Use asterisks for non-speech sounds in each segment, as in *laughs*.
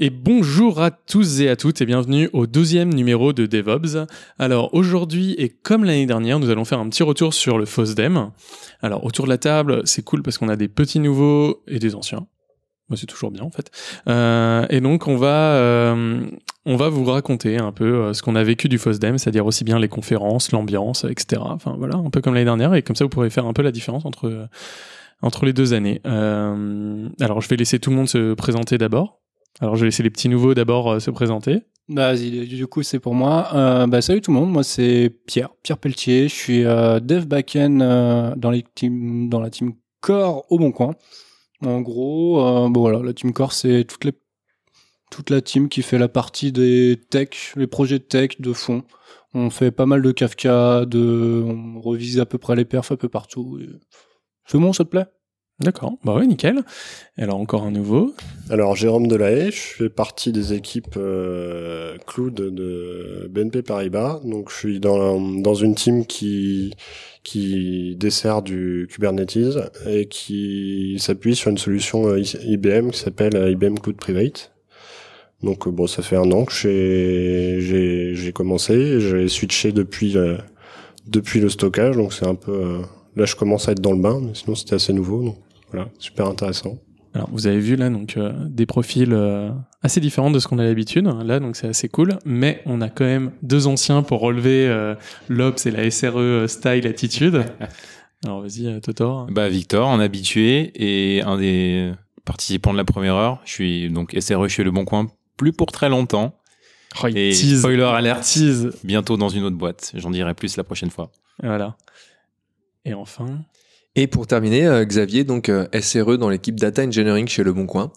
Et bonjour à tous et à toutes et bienvenue au 12e numéro de DevOps. Alors aujourd'hui et comme l'année dernière, nous allons faire un petit retour sur le FOSDEM. Alors autour de la table, c'est cool parce qu'on a des petits nouveaux et des anciens. Moi, c'est toujours bien en fait. Euh, et donc on va euh, on va vous raconter un peu euh, ce qu'on a vécu du FOSDEM, c'est-à-dire aussi bien les conférences, l'ambiance, etc. Enfin voilà, un peu comme l'année dernière et comme ça vous pourrez faire un peu la différence entre entre les deux années. Euh, alors je vais laisser tout le monde se présenter d'abord. Alors, je vais laisser les petits nouveaux d'abord euh, se présenter. Bah, du coup, c'est pour moi. Euh, bah, salut tout le monde, moi c'est Pierre, Pierre Pelletier. Je suis euh, dev backend euh, dans, la team Core au Bon Coin. En gros, bon, voilà, la team Core, c'est toute, la team qui fait la partie des tech, les projets tech de fond. On fait pas mal de Kafka, de, on revise à peu près les perfs un peu partout. C'est bon, ça te plaît? D'accord, bah ouais, nickel. Alors, encore un nouveau. Alors, Jérôme Delahaye, je fais partie des équipes euh, Cloud de BNP Paribas. Donc, je suis dans, une team qui, dessert du Kubernetes et qui s'appuie sur une solution euh, IBM qui s'appelle euh, IBM Cloud Private. Donc, bon, ça fait un an que j'ai- commencé. J'ai switché depuis, depuis le stockage. Donc, c'est un peu... là, je commence à être dans le bain, mais sinon, c'était assez nouveau. Voilà, super intéressant. Alors, vous avez vu là, donc, euh, des profils euh, assez différents de ce qu'on a l'habitude. Là, donc, c'est assez cool. Mais on a quand même deux anciens pour relever euh, l'Ops et la SRE euh, style attitude. *laughs* Alors, vas-y, Totor. Bah Victor, un habitué et un des participants de la première heure. Je suis donc SRE chez Le Bon Coin, plus pour très longtemps. Oh, il Et tease. spoiler alert, Tease. bientôt dans une autre boîte. J'en dirai plus la prochaine fois. Voilà. Et enfin. Et pour terminer, euh, Xavier, donc euh, SRE dans l'équipe Data Engineering chez Le Bon Coin,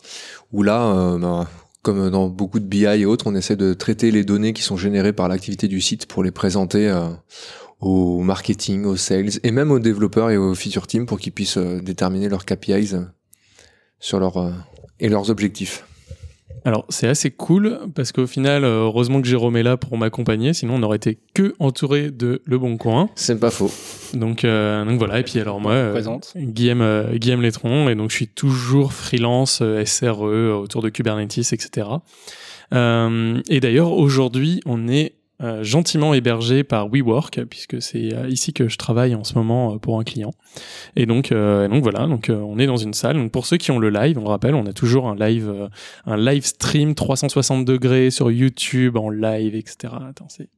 où là, euh, bah, comme dans beaucoup de BI et autres, on essaie de traiter les données qui sont générées par l'activité du site pour les présenter au marketing, aux sales et même aux développeurs et aux feature teams pour qu'ils puissent déterminer leurs KPIs sur leur, et leurs objectifs. Alors, c'est assez cool parce qu'au final, euh, heureusement que Jérôme est là pour m'accompagner, sinon on aurait été que entouré de Le Bon Coin. C'est pas faux. Donc, euh, donc voilà, et puis alors moi, euh, Présente. Guillaume, euh, Guillaume Lettron, et donc je suis toujours freelance euh, SRE autour de Kubernetes, etc. Euh, et d'ailleurs, aujourd'hui, on est euh, gentiment hébergé par WeWork, puisque c'est euh, ici que je travaille en ce moment euh, pour un client. Et donc, euh, et donc voilà, donc euh, on est dans une salle. Donc pour ceux qui ont le live, on le rappelle, on a toujours un live, un live stream 360 degrés sur YouTube en live, etc. Attends, c'est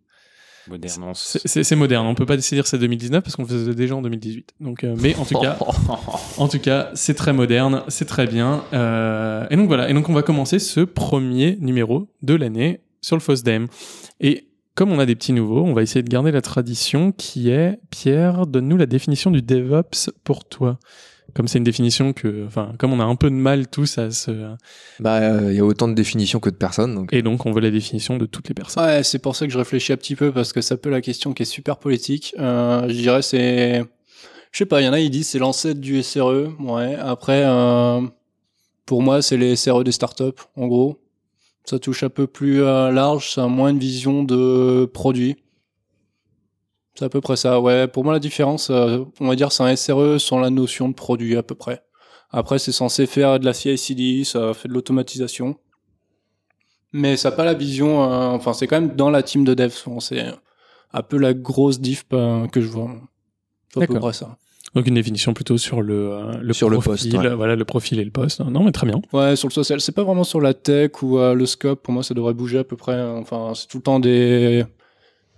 c'est- moderne, on peut pas décider c'est 2019 parce qu'on faisait déjà en 2018. Donc, euh, mais en tout cas, *laughs* en tout cas, c'est très moderne, c'est très bien. Euh, et donc voilà, et donc on va commencer ce premier numéro de l'année sur le FOSDEM. Et comme on a des petits nouveaux, on va essayer de garder la tradition qui est Pierre, donne-nous la définition du DevOps pour toi. Comme c'est une définition que, enfin, comme on a un peu de mal tous à se, Bah, euh, il y a autant de définitions que de personnes, donc et donc on veut la définition de toutes les personnes. Ouais, c'est pour ça que je réfléchis un petit peu parce que ça peut la question qui est super politique. Euh, je dirais c'est, je sais pas, il y en a ils disent c'est l'ancêtre du SRE. Ouais. Après, euh, pour moi c'est les SRE des startups en gros. Ça touche un peu plus euh, large, ça a moins une vision de produit. C'est à peu près ça. Ouais. Pour moi la différence, euh, on va dire c'est un SRE sans la notion de produit à peu près. Après c'est censé faire de la CI/CD, ça fait de l'automatisation. Mais ça n'a pas la vision. euh, enfin, c'est quand même dans la team de dev. C'est un peu la grosse diff que je vois. C'est à peu près ça. Donc une définition plutôt sur le, euh, le Sur le profil, poste, ouais. voilà le profil et le poste. Non mais très bien. Ouais, sur le social. C'est pas vraiment sur la tech ou euh, le scope. Pour moi, ça devrait bouger à peu près. Enfin, c'est tout le temps des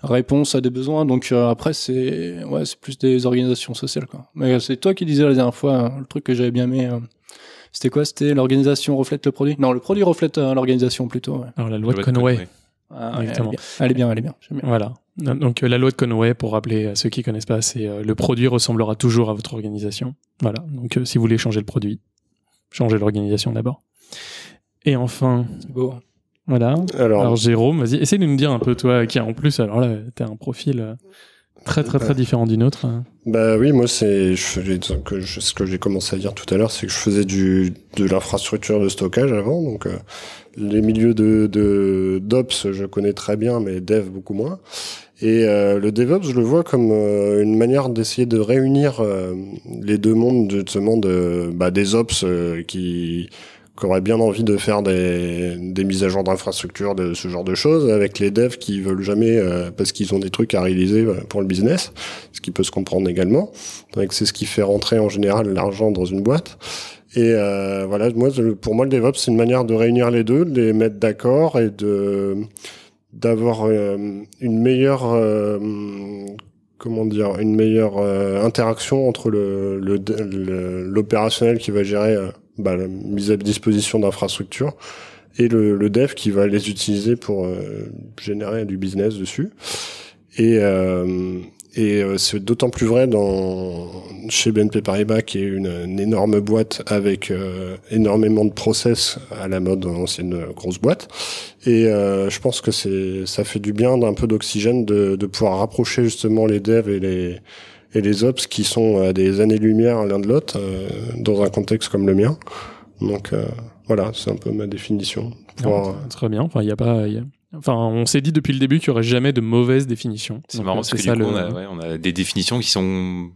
réponses à des besoins. Donc euh, après, c'est ouais, c'est plus des organisations sociales. Quoi. Mais euh, c'est toi qui disais la dernière fois hein, le truc que j'avais bien aimé. euh, c'était quoi? C'était l'organisation reflète le produit? Non, le produit reflète euh, l'organisation plutôt. ouais. Alors la loi de Conway. Exactement. Elle est bien, elle est bien. Voilà. Donc euh, la loi de Conway, pour rappeler à ceux qui connaissent pas, c'est euh, le produit ressemblera toujours à votre organisation. Voilà. Donc euh, si vous voulez changer le produit, changez l'organisation d'abord. Et enfin, C'est beau. voilà. Alors, Alors Jérôme, vas-y, essaye de nous dire un peu toi qui en plus, alors là, t'as un profil euh, très très très différent du nôtre. hein. Bah oui, moi c'est ce que j'ai commencé à dire tout à l'heure, c'est que je faisais du de l'infrastructure de stockage avant, donc euh, les milieux de de d'ops je connais très bien, mais dev beaucoup moins. Et euh, le DevOps, je le vois comme euh, une manière d'essayer de réunir euh, les deux mondes justement de bah, des ops qui qui auraient bien envie de faire des, des mises à jour d'infrastructure, de ce genre de choses, avec les devs qui veulent jamais, euh, parce qu'ils ont des trucs à réaliser euh, pour le business, ce qui peut se comprendre également. Donc c'est ce qui fait rentrer en général l'argent dans une boîte. Et euh, voilà, moi, le- pour moi, le DevOps, c'est une manière de réunir les deux, de les mettre d'accord et de d'avoir euh, une meilleure euh, comment dire une meilleure interaction entre le le- le- l'opérationnel qui va gérer bah, la mise à disposition d'infrastructures et le, le dev qui va les utiliser pour euh, générer du business dessus. Et, euh, et euh, c'est d'autant plus vrai dans chez BNP Paribas, qui est une, une énorme boîte avec euh, énormément de process à la mode ancienne grosse boîte. Et euh, je pense que c'est ça fait du bien d'un peu d'oxygène de, de pouvoir rapprocher justement les devs et les et les ops qui sont à des années-lumière l'un de l'autre euh, dans un contexte comme le mien. Donc euh, voilà, c'est un peu ma définition. Pour, Non, très- bien. Enfin, il y a pas. il y a- Enfin, on s'est dit depuis le début qu'il n'y aurait jamais de mauvaise définition. C'est marrant euh, parce que du coup, le- on, a, ouais, on a des définitions qui sont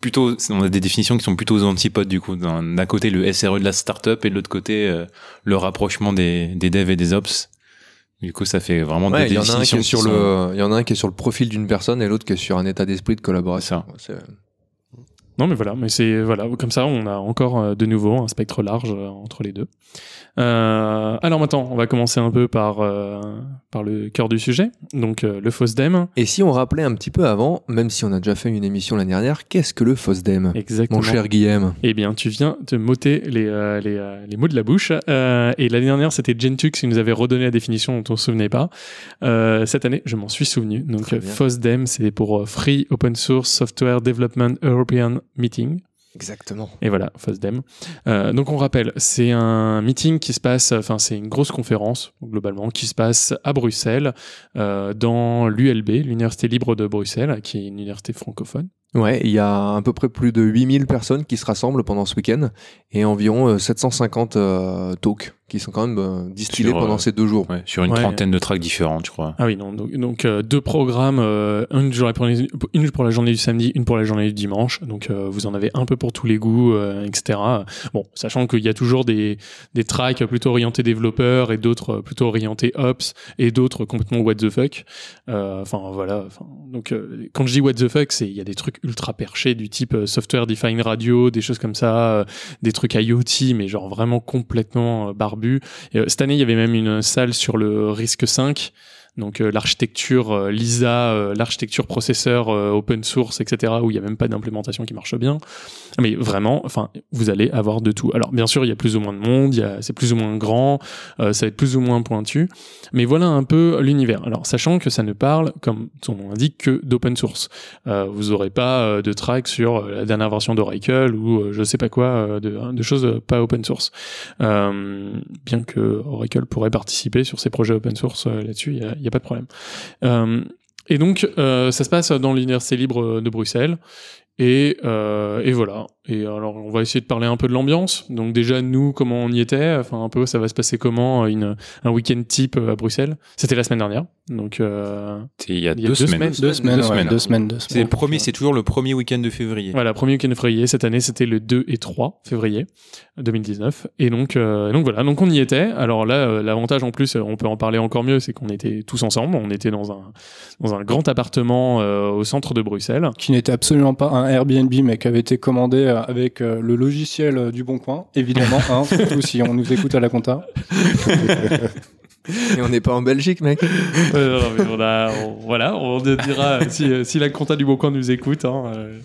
plutôt, on a des définitions qui sont plutôt aux antipodes du coup. D'un d'un côté, le SRE de la startup et de l'autre côté, euh, le rapprochement des, des devs et des ops. Du coup, ça fait vraiment Ouais, des il y en a un qui définitions est sur sont- le, il y en a un qui est sur le profil d'une personne et l'autre qui est sur un état d'esprit de collaboration. Non, mais voilà, mais c'est voilà, comme ça, on a encore euh, de nouveau un spectre large euh, entre les deux. Euh, alors maintenant, on va commencer un peu par euh, par le cœur du sujet, donc euh, le FOSDEM. Et si on rappelait un petit peu avant, même si on a déjà fait une émission l'année dernière, qu'est-ce que le FOSDEM Exactement. Mon cher Guillaume. Eh bien, tu viens de m'ôter les, les, les mots de la bouche. Et l'année dernière, c'était Gentux qui nous avait redonné la définition dont on ne se souvenait pas. Cette année, je m'en suis souvenu. Donc. FOSDEM, c'est pour Free Open Source Software Development European Meeting. Exactement. Et voilà, FOSDEM. Euh, donc on rappelle, c'est un meeting qui se passe, enfin c'est une grosse conférence globalement qui se passe à Bruxelles, euh, dans l'ULB, l'Université libre de Bruxelles, qui est une université francophone. Ouais, il y a à peu près plus de 8000 personnes qui se rassemblent pendant ce week-end et environ euh, 750 euh, talks qui sont quand même euh, distillés Sur, pendant euh, ces deux jours. ouais, sur une Ouais. trentaine de tracks différentes, je crois. Ah oui, non, donc, donc, euh, deux programmes, euh, une, pour, les- une pour la journée du samedi, une pour la journée du dimanche. Donc euh, vous en avez un peu pour tous les goûts, euh, etc. Bon, sachant qu'il y a toujours des, des tracks plutôt orientés développeurs et d'autres plutôt orientés ops et d'autres complètement what the fuck. Euh, Enfin voilà. donc euh, quand je dis what the fuck, c'est il y a des trucs ultra perchés du type euh, software defined radio, des choses comme ça, euh, des trucs IoT, mais genre vraiment complètement euh, euh, cette année, il y avait même une salle sur le risque 5 donc euh, l'architecture euh, Lisa, euh, l'architecture processeur open source, etc., où il n'y a même pas d'implémentation qui marche bien. Mais vraiment, enfin, vous allez avoir de tout. Alors bien sûr, il y a plus ou moins de monde, y c'est plus ou moins grand, ça va être plus ou moins pointu, mais voilà un peu l'univers. Alors sachant que ça ne parle, comme son nom l'indique, que d'open source. Vous n'aurez pas de track sur la dernière version d'Oracle ou je sais pas quoi, euh, de, choses pas open source. Bien que Oracle pourrait participer sur ces projets open source là-dessus, il n'y a, il y a pas de problème. Euh, et donc, euh, ça se passe dans l'Université libre de Bruxelles. Et, euh, et voilà. Et alors, on va essayer de parler un peu de l'ambiance. Donc déjà, nous, comment on y était Enfin, un peu, ça va se passer comment une, Un week-end type à Bruxelles? C'était la semaine dernière. Donc, euh, C'est il y a deux semaines. Deux semaines, ouais, deux semaines, deux C'est le premier, c'est toujours le premier week-end de février. Voilà, premier week-end de février. Cette année, c'était le 2 et 3 février 2019. Et donc, euh, donc voilà, donc on y était. Alors là, euh, l'avantage en plus, euh, on peut en parler encore mieux, c'est qu'on était tous ensemble. On était dans un, dans un grand appartement euh, au centre de Bruxelles. Qui n'était absolument pas un Airbnb, mais qui avait été commandé euh, avec euh, le logiciel euh, du Bon Coin, évidemment, hein, *laughs* surtout si on nous écoute à la compta. Et on n'est pas en Belgique, mec. Non, mais on a, on- voilà, on dira si, euh, si la compta du Bon Coin nous écoute. hein, euh.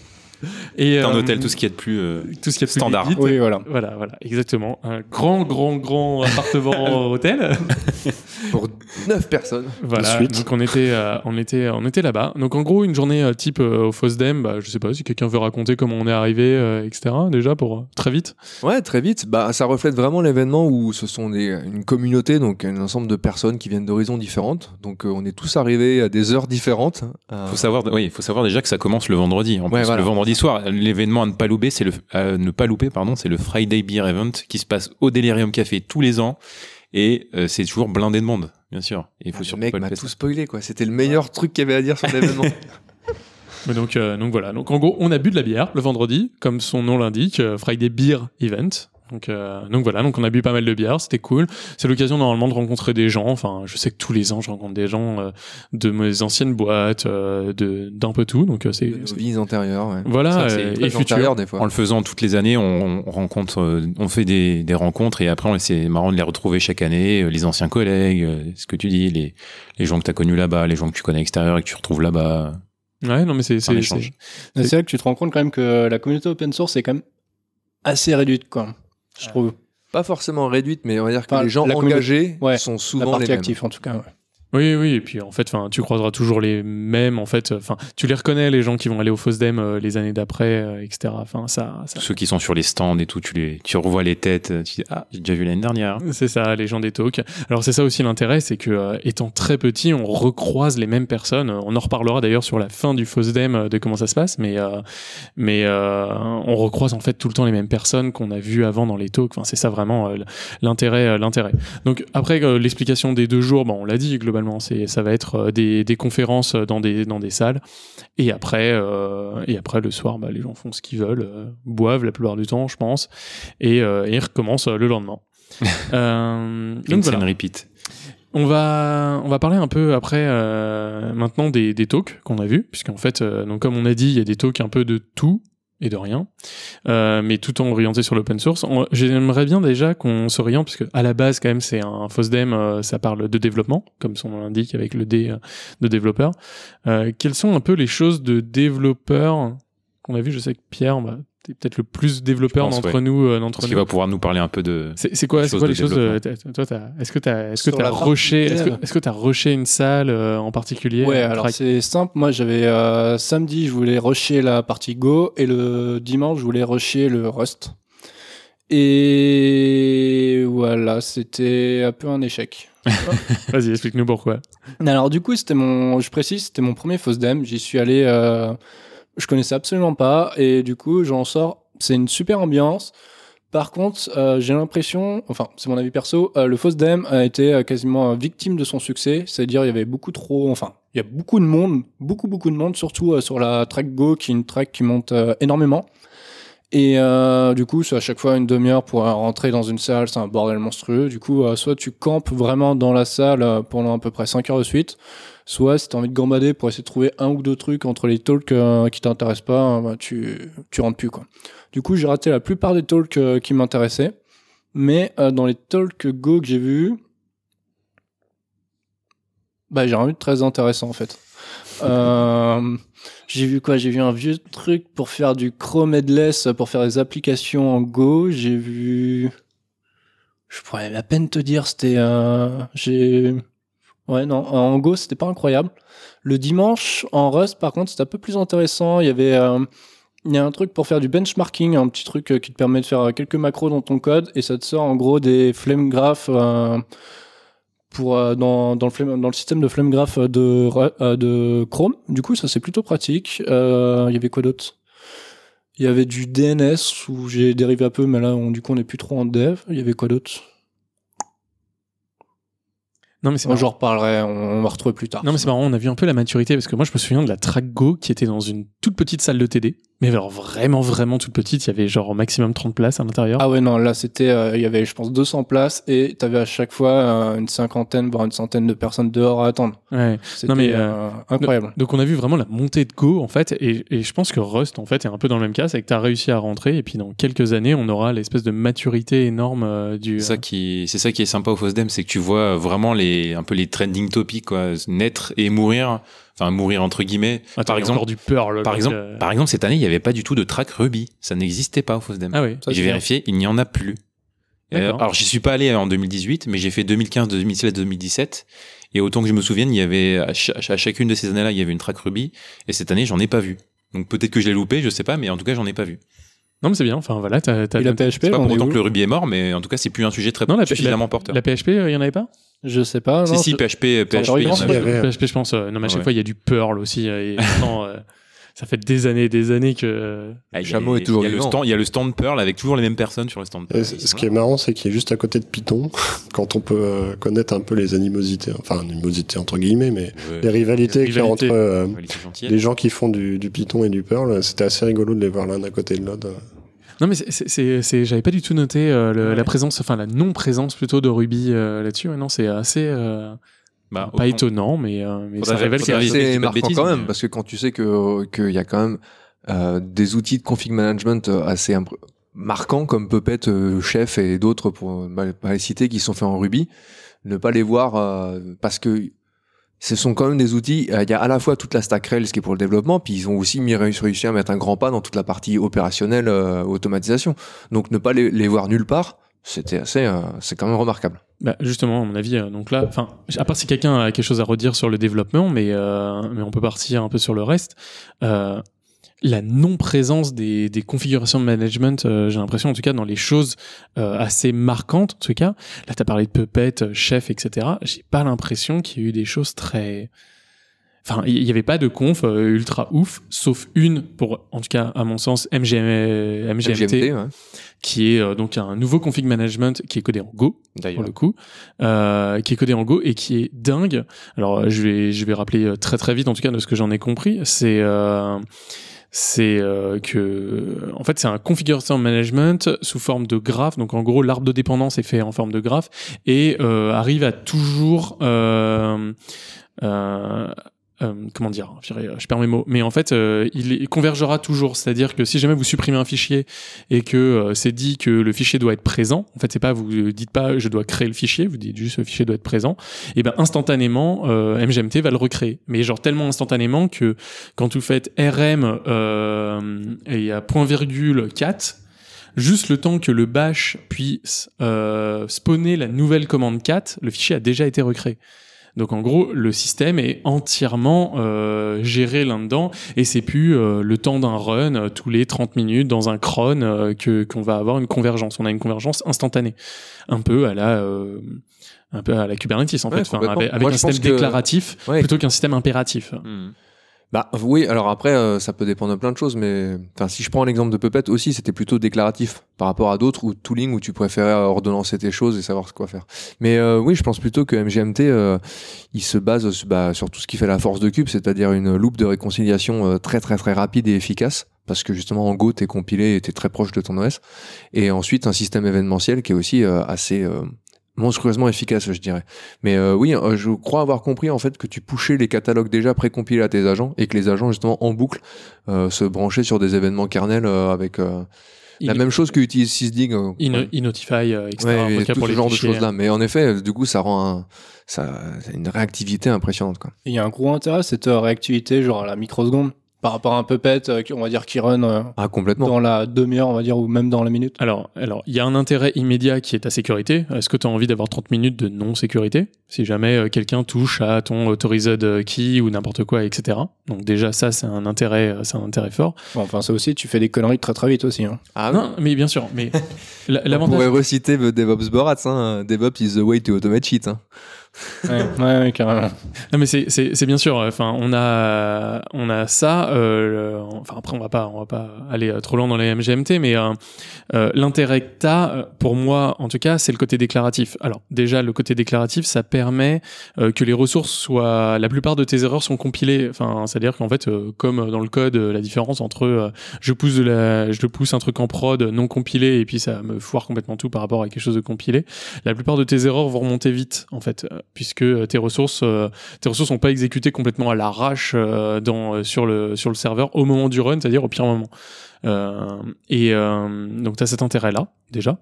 Et, un euh, hôtel, tout ce qui est de plus euh, tout ce qui est plus standard. Oui, voilà. Voilà, voilà, exactement. Un grand, grand, grand *laughs* appartement hôtel. *laughs* Pour 9 personnes. Voilà. Ensuite. Donc on était, euh, on était, on était là-bas. Donc en gros, une journée euh, type euh, au Fosdem. Bah, je sais pas si quelqu'un veut raconter comment on est arrivé, euh, etc. Déjà pour euh, très vite. Ouais, très vite. Bah, ça reflète vraiment l'événement où ce sont des, une communauté, donc un ensemble de personnes qui viennent d'horizons différentes. Donc euh, on est tous arrivés à des heures différentes. Euh, Faut savoir, oui, il faut savoir déjà que ça commence le vendredi. En Ouais, plus, voilà. le vendredi soir, l'événement à ne pas louper, c'est le, à ne pas louper, pardon, c'est le Friday Beer Event qui se passe au Delirium Café tous les ans. Et euh, c'est toujours blindé de monde, bien sûr. Et il faut le surtout mec pas le m'a péter. tout spoilé, quoi. C'était le meilleur truc qu'il y avait à dire sur l'événement. *laughs* Mais donc, euh, donc voilà. Donc en gros, on a bu de la bière le vendredi, comme son nom l'indique, euh, Friday Beer Event. Donc, euh, donc voilà, donc on a bu pas mal de bière, c'était cool. C'est l'occasion normalement de rencontrer des gens. Enfin, je sais que tous les ans, je rencontre des gens euh, de mes anciennes boîtes, euh, de d'un peu tout. Donc euh, c'est vies antérieures, ouais. voilà Ça, euh, et Très futur. antérieur, des fois. En le faisant toutes les années, on, on rencontre, euh, on fait des, des rencontres et après, on- c'est marrant de les retrouver chaque année, euh, les anciens collègues, euh, ce que tu dis, les, les gens que tu as connus là-bas, les gens que tu connais à l'extérieur et que tu retrouves là-bas. Ouais, non mais c'est c'est c'est- là que tu te rends compte quand même que la communauté open source est quand même assez réduite, quoi. Je trouve. Pas forcément réduite, mais on va dire que Enfin, les gens la engagés Ouais, sont La souvent les partie mêmes. active, en tout cas. ouais. Oui, oui, et puis en fait, enfin, tu croiseras toujours les mêmes, en fait, enfin, tu les reconnais, les gens qui vont aller au FOSDEM euh, les années d'après, euh, etc. Enfin, ça, ça- Ceux qui sont sur les stands et tout, tu, les, tu revois les têtes, euh, tu dis, ah, j'ai déjà vu l'année dernière. c'est ça, les gens des talks. Alors c'est ça aussi l'intérêt, c'est que euh, étant très petit, on recroise les mêmes personnes. On en reparlera d'ailleurs sur la fin du FOSDEM de comment ça se passe, mais mais on recroise en fait tout le temps les mêmes personnes qu'on a vues avant dans les talks. Enfin, c'est ça vraiment l'intérêt, l'intérêt. Donc après l'explication des deux jours, bon, on l'a dit globalement, c'est ça va être euh, des, des conférences dans des dans des salles, et après euh, et après le soir, bah, les gens font ce qu'ils veulent, euh, boivent la plupart du temps, je pense, et, euh, et ils recommencent euh, le lendemain. *laughs* Euh, donc voilà. repeat. On va, on va parler un peu après euh, maintenant des, des talks qu'on a vus, puisqu'en fait, euh, donc comme on a dit, il y a des talks un peu de tout et de rien, euh, mais tout en orienté sur l'open source. J'aimerais bien déjà qu'on s'oriente, puisque à la base quand même c'est un FOSDEM, euh, ça parle de développement, comme son nom l'indique avec le D euh, de développeur. Euh, quelles sont un peu les choses de développeur qu'on a vu Je sais que Pierre, bah, t'es peut-être le plus développeur pense, d'entre ouais. nous, euh, d'entre qu'il va pouvoir nous parler un peu de. C'est quoi, quoi les de choses euh, t'as- Toi, t'as- est-ce que t'as, est-ce que t'as rushé, est-ce que, est-ce que t'as rushé une salle euh, en particulier Ouais, alors c'est simple. Moi, j'avais euh, samedi, je voulais rusher la partie Go et le dimanche, je voulais rusher le Rust. Et voilà, c'était un peu un échec. *laughs* Vas-y, explique-nous pourquoi. Alors du coup, c'était mon, je précise, c'était mon premier FOSDEM. J'y suis allé, euh, je connaissais absolument pas et du coup, j'en sors. C'est une super ambiance. Par contre, euh, j'ai l'impression, enfin, c'est mon avis perso, euh, le FOSDEM a été euh, quasiment euh, victime de son succès. C'est-à-dire, il y avait beaucoup trop, enfin, il y a beaucoup de monde, beaucoup beaucoup de monde, surtout sur la track Go, qui est une track qui monte énormément. Et du coup, c'est à chaque fois une demi-heure pour rentrer dans une salle, c'est un bordel monstrueux. Du coup, soit tu campes vraiment dans la salle pendant à peu près 5 heures de suite, soit si t'as envie de gambader pour essayer de trouver un ou deux trucs entre les talks euh, qui t'intéressent pas, euh, bah, tu, tu rentres plus quoi. Du coup, j'ai raté la plupart des talks euh, qui m'intéressaient, mais dans les talks Go que j'ai vus, bah j'ai rien vu de très intéressant en fait. *laughs* J'ai vu quoi? J'ai vu un vieux truc pour faire du Chrome headless, pour faire des applications en Go. J'ai vu. Je pourrais à peine te dire, c'était. Euh... J'ai. Ouais, non, en Go, c'était pas incroyable. Le dimanche, en Rust, par contre, c'était un peu plus intéressant. Il y avait. euh, Il y a un truc pour faire du benchmarking, un petit truc euh, qui te permet de faire euh, quelques macros dans ton code et ça te sort en gros des flame graph euh, pour dans, dans le système de flame graph de de Chrome. Du coup, ça c'est plutôt pratique. Il y avait quoi d'autre? Il y avait du DNS où j'ai dérivé un peu, mais là on, du coup on est plus trop en dev. Il y avait quoi d'autre? Non, mais c'est Moi, marrant. J'en reparlerai, on, on va retrouver plus tard. Non, mais c'est marrant, on a vu un peu la maturité parce que moi je me souviens de la track Go qui était dans une toute petite salle de TD. Mais alors vraiment, vraiment toute petite. Il y avait genre au maximum 30 places à l'intérieur. Ah ouais, non, là c'était, euh, il y avait je pense 200 places et t'avais à chaque fois euh, une cinquantaine, voire une centaine de personnes dehors à attendre. Ouais. Non, mais, euh, euh, incroyable. Donc on a vu vraiment la montée de Go en fait, et, et je pense que Rust en fait est un peu dans le même cas, c'est que tu as réussi à rentrer, et puis dans quelques années on aura l'espèce de maturité énorme euh, du. C'est ça qui, c'est ça qui est sympa au FOSDEM, c'est que tu vois vraiment les, un peu les trending topics, quoi, naître et mourir enfin mourir entre guillemets. Attends, par exemple, du Perl. par exemple, euh, par exemple, cette année, il n'y avait pas du tout de track Ruby. Ça n'existait pas au FOSDEM. Ah oui. Ça, J'ai vérifié, il n'y en a plus. Euh, alors, j'y suis pas allé en 2018, mais j'ai fait 2015, 2016, 2017. Et autant que je me souvienne, il y avait à, cha- à chacune de ces années-là, il y avait une track Ruby. Et cette année, j'en ai pas vu. Donc peut-être que je l'ai loupé, je sais pas, mais en tout cas, j'en ai pas vu. Non, mais c'est bien. Enfin, voilà, t'as. la PHP, C'est pas pour autant que le Ruby est mort, mais en tout cas, c'est plus un sujet très Non, la- suffisamment porteur. La PHP, il y en avait pas? Je sais pas. Si, non, si, je- PHP, PHP, il y en avait. PHP, je pense. euh, non, mais à chaque Ouais. fois, il y a du Perl aussi. euh, Et *laughs* maintenant, euh, ça fait des années et des années que. Ah, il y a Chameau est toujours il y a le stand, il y a le stand Perl avec toujours les mêmes personnes sur le stand Perl. Et c- ce qui est marrant, c'est qu'il est juste à côté de Python, *laughs* quand on peut euh, connaître un peu les animosités, enfin animosités entre guillemets, mais Ouais. les rivalités qu'il y a entre euh, les gens qui font du, du Python et du Perl, c'était assez rigolo de les voir l'un à côté de l'autre. Non, mais c'est- c'est- c'est, c'est- j'avais pas du tout noté euh, le- Ouais. la présence, enfin la non-présence plutôt de Ruby euh, là-dessus. Non, c'est assez. euh, Bah, pas étonnant, mais, euh, mais ça révèle qu'il y a- C'est marquant bêtises, quand même, mais- parce que quand tu sais que qu'il y a quand même euh, des outils de config management euh, assez marquants comme Puppet, euh, Chef et d'autres pour bah, pas les citer qui sont faits en Ruby, ne pas les voir euh, parce que ce sont quand même des outils. euh, Il y a à la fois toute la stack Rails qui est pour le développement, puis ils ont aussi mis, réussi à mettre un grand pas dans toute la partie opérationnelle, euh, automatisation. Donc ne pas les, voir nulle part, c'était assez, euh, c'est quand même remarquable. Bah, justement, à mon avis, euh, donc là, enfin, à part si quelqu'un a quelque chose à redire sur le développement, mais, euh, mais on peut partir un peu sur le reste. Euh, la non-présence des, des configurations de management, euh, j'ai l'impression, en tout cas, dans les choses euh, assez marquantes, en tout cas. Là, tu as parlé de Puppet, euh, Chef, etc. J'ai pas l'impression qu'il y a eu des choses très. Enfin, il n'y avait pas de conf euh, ultra ouf, sauf une, pour, en tout cas, à mon sens, MGM, MGMT, MGMT, ouais. qui est euh, donc un nouveau config management qui est codé en Go pour le coup, euh, qui est codé en Go et qui est dingue. Alors euh, je vais je vais rappeler euh, très très vite en tout cas de ce que j'en ai compris, c'est euh, c'est euh, que en fait c'est un configuration management sous forme de graphe. Donc en gros l'arbre de dépendance est fait en forme de graphe et euh, arrive à toujours euh, euh, comment dire, je perds mes mots, mais en fait, euh, il, convergera toujours. C'est-à-dire que si jamais vous supprimez un fichier et que euh, c'est dit que le fichier doit être présent, en fait, c'est pas vous dites pas je dois créer le fichier, vous dites juste le fichier doit être présent. Et ben instantanément, MGMT va le recréer. Mais genre tellement instantanément que quand vous faites RM et à point virgule 4 Juste le temps que le bash puisse spawner la nouvelle commande 4, le fichier a déjà été recréé. Donc en gros, le système est entièrement euh, géré là-dedans et c'est plus euh, le temps d'un run euh, tous les 30 minutes dans un cron euh, que qu'on va avoir une convergence. On a une convergence instantanée, un peu à la euh, un peu à la Kubernetes en Ouais, fait, enfin, avec, avec Moi, un système que- déclaratif Ouais. plutôt qu'un système impératif. Hmm. Bah oui, alors après euh, ça peut dépendre de plein de choses, mais si je prends l'exemple de Puppet aussi, c'était plutôt déclaratif par rapport à d'autres ou tooling où tu préférais ordonnancer tes choses et savoir quoi faire. Mais euh, oui, je pense plutôt que MGMT euh, il se base sur- bah, sur tout ce qui fait la force de Cube, c'est-à-dire une loupe de réconciliation euh, très très très rapide et efficace. Parce que justement en Go t'es compilé et t'es très proche de ton OS et ensuite un système événementiel qui est aussi euh, assez euh, monstrueusement efficace, je dirais. Mais euh, oui, euh, je crois avoir compris en fait que tu pushais les catalogues déjà précompilés à tes agents et que les agents justement en boucle euh, se branchaient sur des événements kernel euh, avec euh, la Il- même chose que utilise sysdig. euh, In- Inotify, euh, etc. Ouais, tout pour ce les genre de choses là. Mais en effet, du coup, ça rend un, ça, une réactivité impressionnante quoi. Il y a un gros intérêt à cette réactivité, genre à la microseconde, par rapport à un Puppet, euh, qui- on va dire, qui run euh, Ah complètement. dans la demi-heure, on va dire, ou même dans la minute. Alors, alors, il y a un intérêt immédiat qui est ta sécurité. Est-ce que tu as envie d'avoir 30 minutes de non-sécurité? Si jamais euh, quelqu'un touche à ton authorized key ou n'importe quoi, etc. Donc déjà, ça, c'est un intérêt, euh, c'est un intérêt fort. Bon, enfin, ça aussi, tu fais des conneries très très vite aussi. Hein. Ah non, mais bien sûr. Mais *laughs* la- On l'avantage, pourrait reciter the DevOps Borats. Hein. DevOps is the way to automate shit. Hein. Ouais, ouais, carrément. Non, mais c'est, bien sûr. Enfin, on a, on a ça. euh, enfin, après, on va pas, on va pas aller euh, trop loin dans les MGMT, mais euh, euh, l'intérêt que t'as, pour moi, en tout cas, c'est le côté déclaratif. Alors, déjà, le côté déclaratif, ça permet que les ressources soient, la plupart de tes erreurs sont compilées. Enfin, c'est-à-dire qu'en fait, comme dans le code, la différence entre je pousse de la, je pousse un truc en prod non compilé et puis ça me foire complètement tout par rapport à quelque chose de compilé. La plupart de tes erreurs vont remonter vite, en fait. Puisque tes ressources, euh, tes ressources sont pas exécutées complètement à l'arrache euh, dans euh, sur le sur le serveur au moment du run, c'est-à-dire au pire moment. Euh, et euh, donc tu as cet intérêt-là déjà.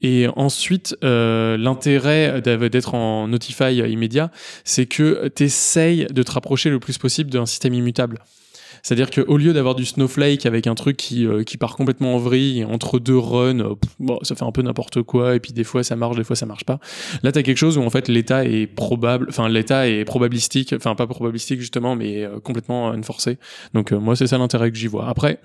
Et ensuite, euh, l'intérêt d'être en Notify immédiat, c'est que tu essayes de te rapprocher le plus possible d'un système immutable. C'est-à-dire qu'au lieu d'avoir du Snowflake avec un truc qui, euh, qui part complètement en vrille entre deux runs, euh, bon, ça fait un peu n'importe quoi, et puis des fois ça marche, des fois ça marche pas. Là, tu quelque chose où en fait l'état est probable, enfin l'état est probabilistique, enfin pas probabilistique justement, mais euh, complètement enforcé. Donc moi, c'est ça l'intérêt que j'y vois. Après,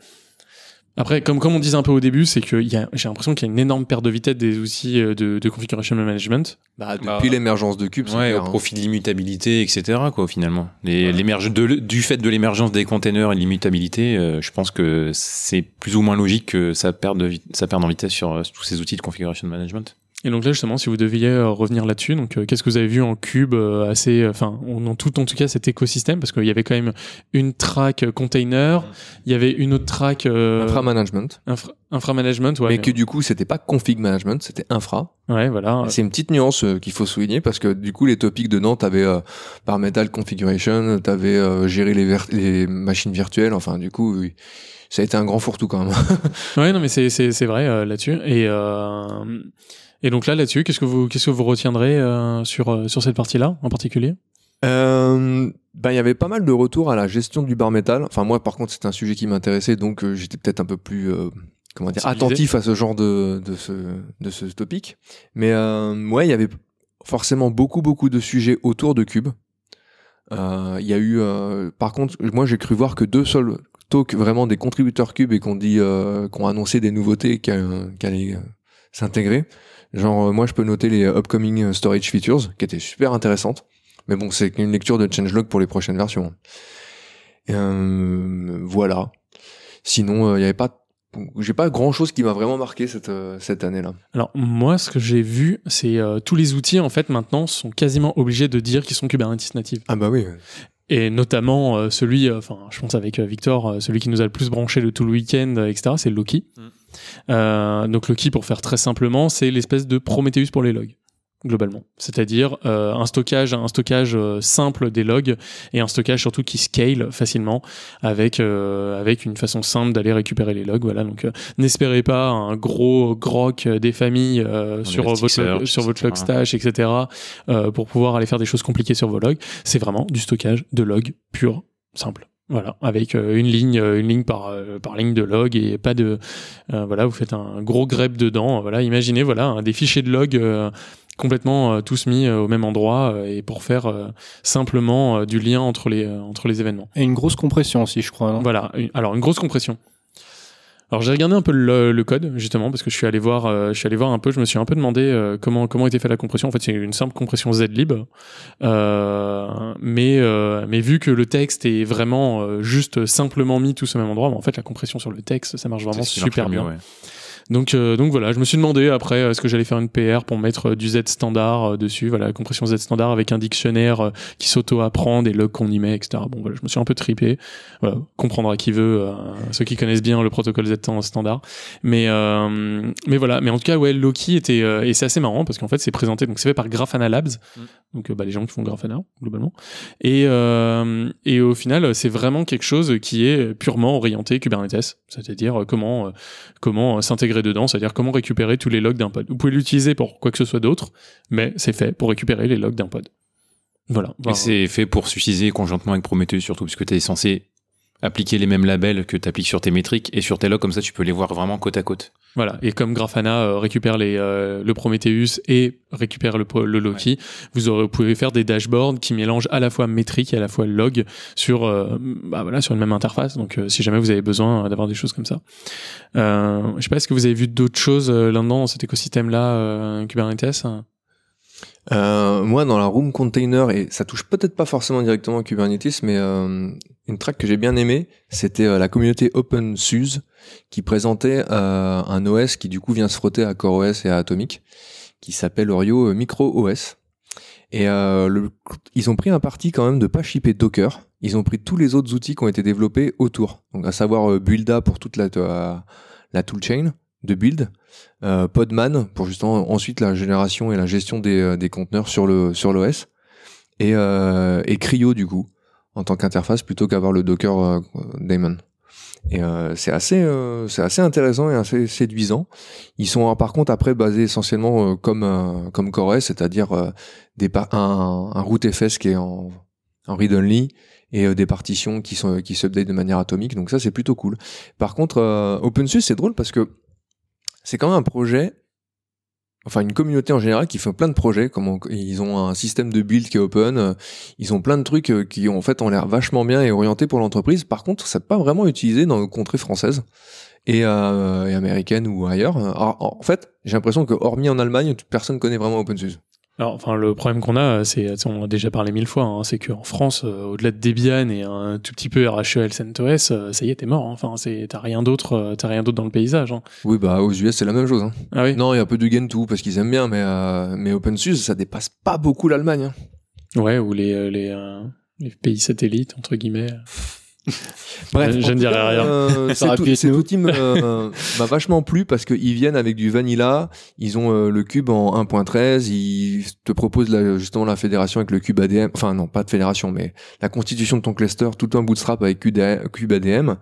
après, comme, comme on disait un peu au début, c'est que il y a- j'ai l'impression qu'il y a une énorme perte de vitesse des outils euh, de, de configuration management. Bah, depuis l'émergence de Cube, ouais, clair, au hein. profit de l'immutabilité, etc. Quoi, finalement. Les, de- du fait de l'émergence des containers et de l'immutabilité, euh, je pense que c'est plus ou moins logique que ça perde, de ça perde en vitesse sur euh, tous ces outils de configuration management. Et donc là, justement, si vous deviez euh, revenir là-dessus, donc euh, qu'est-ce que vous avez vu en cube euh, assez, euh, enfin, en en tout en tout cas cet écosystème, parce qu'il y avait quand même une track euh, container, il y avait une autre track euh, Infra management. infra, infra management, ouais. mais que du coup, c'était pas config management, c'était infra. Ouais, voilà. C'est une petite nuance euh, qu'il faut souligner parce que du coup, les topics dedans, t'avais euh, par metal configuration, t'avais euh, géré les, les machines virtuelles. Enfin, du coup, oui, ça a été un grand fourre-tout quand même. Ouais, non, mais c'est c'est c'est vrai euh, là-dessus. Et euh, et donc là, là-dessus, qu'est-ce que vous qu'est-ce que vous retiendrez euh, sur euh, sur cette partie-là en particulier? Euh, ben, il y avait pas mal de retours à la gestion du bar métal. Enfin, moi, par contre, c'était un sujet qui m'intéressait, donc euh, j'étais peut-être un peu plus, euh, comment dire, attentif à ce genre de, de ce, de ce topic. Mais ouais, il y avait forcément beaucoup, beaucoup de sujets autour de Cube. Il y a eu, par contre, moi, j'ai cru voir que deux seuls talks vraiment des contributeurs Cube et qu'on dit, qu'on annoncé des nouveautés qui, qui allaient s'intégrer. Genre, euh, moi, je peux noter les upcoming euh, storage features, qui étaient super intéressantes. Mais bon, c'est une lecture de changelog pour les prochaines versions. Euh, voilà. Sinon, il y avait pas, j'ai pas grand chose qui m'a vraiment marqué cette euh, cette année-là. Alors moi, ce que j'ai vu, c'est euh, tous les outils en fait maintenant sont quasiment obligés de dire qu'ils sont Kubernetes native. Ah bah oui. Et notamment euh, celui, euh, enfin, je pense avec euh, Victor, euh, celui qui nous a le plus branché le tout le week-end, euh, etc. C'est Loki. Euh, donc Loki, pour faire très simplement, c'est l'espèce de Prometheus pour les logs globalement, c'est-à-dire euh, un stockage, un stockage euh, simple des logs et un stockage surtout qui scale facilement avec euh, avec une façon simple d'aller récupérer les logs. Voilà, donc euh, n'espérez pas un gros groc des familles euh, sur votre Elasticsearch, sur votre etc. Logstash, etc. euh, pour pouvoir aller faire des choses compliquées sur vos logs. C'est vraiment du stockage de logs pur, simple. Voilà, avec euh, une ligne, euh, une ligne par euh, par ligne de log et pas de euh, voilà, vous faites un gros grep dedans. Voilà, imaginez voilà des fichiers de log euh, complètement euh, tous mis au même endroit et pour faire euh, simplement du lien entre les euh, entre les événements. Et une grosse compression aussi, je crois. non? Voilà, une- alors une grosse compression. Alors j'ai regardé un peu le, le code justement parce que je suis allé voir, euh, je suis allé voir un peu, je me suis un peu demandé euh, comment comment était fait la compression. En fait, c'est une simple compression zlib, euh, mais euh, mais vu que le texte est vraiment euh, juste simplement mis tous au même endroit, bah, en fait la compression sur le texte ça marche vraiment super mieux, bien. ouais. Donc, euh, donc voilà, je me suis demandé après euh, est-ce que j'allais faire une PR pour mettre euh, du Z standard dessus, voilà, la compression Z standard avec un dictionnaire qui s'auto-apprend, des logs qu'on y met, etc. Bon, voilà, je me suis un peu tripé. Voilà, comprendra qui veut, ceux qui connaissent bien le protocole Z standard. Mais, euh, mais voilà, mais en tout cas, ouais, Loki était, euh, et c'est assez marrant parce qu'en fait, c'est présenté, donc c'est fait par Grafana Labs, donc euh, bah, les gens qui font Grafana, globalement. Et, euh, et au final, c'est vraiment quelque chose qui est purement orienté Kubernetes, c'est-à-dire comment, euh, comment euh, dedans, c'est-à-dire comment récupérer tous les logs d'un pod. Vous pouvez l'utiliser pour quoi que ce soit d'autre, mais c'est fait pour récupérer les logs d'un pod. Voilà. Et c'est fait pour s'utiliser conjointement avec Prometheus surtout, puisque tu es censé appliquer les mêmes labels que tu appliques sur tes métriques et sur tes logs, comme ça tu peux les voir vraiment côte à côte. Voilà. Et comme Grafana euh, récupère les, euh, le Prometheus et récupère le, le Loki, vous, aurez, vous pouvez faire des dashboards qui mélangent à la fois métrique et à la fois log sur, euh, bah voilà, sur une même interface. Donc, euh, si jamais vous avez besoin d'avoir des choses comme ça. Euh, je sais pas, est-ce que vous avez vu d'autres choses là-dedans, dans cet écosystème-là, euh, Kubernetes? Euh, moi, dans la room container, et ça touche peut-être pas forcément directement à Kubernetes, mais euh, une track que j'ai bien aimée, c'était euh, la communauté OpenSUSE qui présentait euh, un OS qui du coup vient se frotter à CoreOS et à Atomic, qui s'appelle Orio MicroOS. Et euh, le, ils ont pris un parti quand même de pas shipper Docker. Ils ont pris tous les autres outils qui ont été développés autour. Donc à savoir euh, Builda pour toute la, la toolchain de build, euh, Podman pour justement ensuite la génération et la gestion des, euh, des conteneurs sur le sur l'OS et, euh, et Cryo du coup en tant qu'interface plutôt qu'avoir le Docker euh, daemon. Et c'est assez, c'est assez intéressant et assez séduisant. Ils sont par contre après basés essentiellement comme comme CoreOS, c'est-à-dire des un, un rootfs qui est en, en read only et des partitions qui sont qui s'update de manière atomique. Donc ça c'est plutôt cool. Par contre, euh, OpenSUSE c'est drôle parce que c'est quand même un projet, enfin une communauté en général qui fait plein de projets. Ils ont un système de build qui est open, euh, ils ont plein de trucs euh, qui en fait ont l'air vachement bien et orientés pour l'entreprise. Par contre, c'est pas vraiment utilisé dans nos contrées françaises et, euh, américaines ou ailleurs. En fait, j'ai l'impression que hormis en Allemagne, personne connaît vraiment OpenSUSE. Alors, enfin, le problème qu'on a, c'est, on en a déjà parlé mille fois, hein, c'est qu'en France, euh, au-delà de Debian et un tout petit peu RHEL CentOS, euh, ça y est, t'es mort. hein. Enfin, c'est, t'as rien d'autre, euh, t'as rien d'autre dans le paysage. hein. Oui, bah aux US c'est la même chose. Hein. Ah oui. Non, il y a un peu de Gentoo parce qu'ils aiment bien, mais mais OpenSUSE ça dépasse pas beaucoup l'Allemagne. Ouais, ou les, les, les pays satellites, entre guillemets. *laughs* Bref, je, ne dirai cas, rien. euh, cet ou- cet outil euh, *laughs* m'a vachement plu parce qu'ils viennent avec du vanilla. Ils ont euh, le cube en 1.13. Ils te proposent la- justement la fédération avec le cube ADM. Enfin non, pas de fédération, mais la constitution de ton cluster, tout un bootstrap avec cube ADM.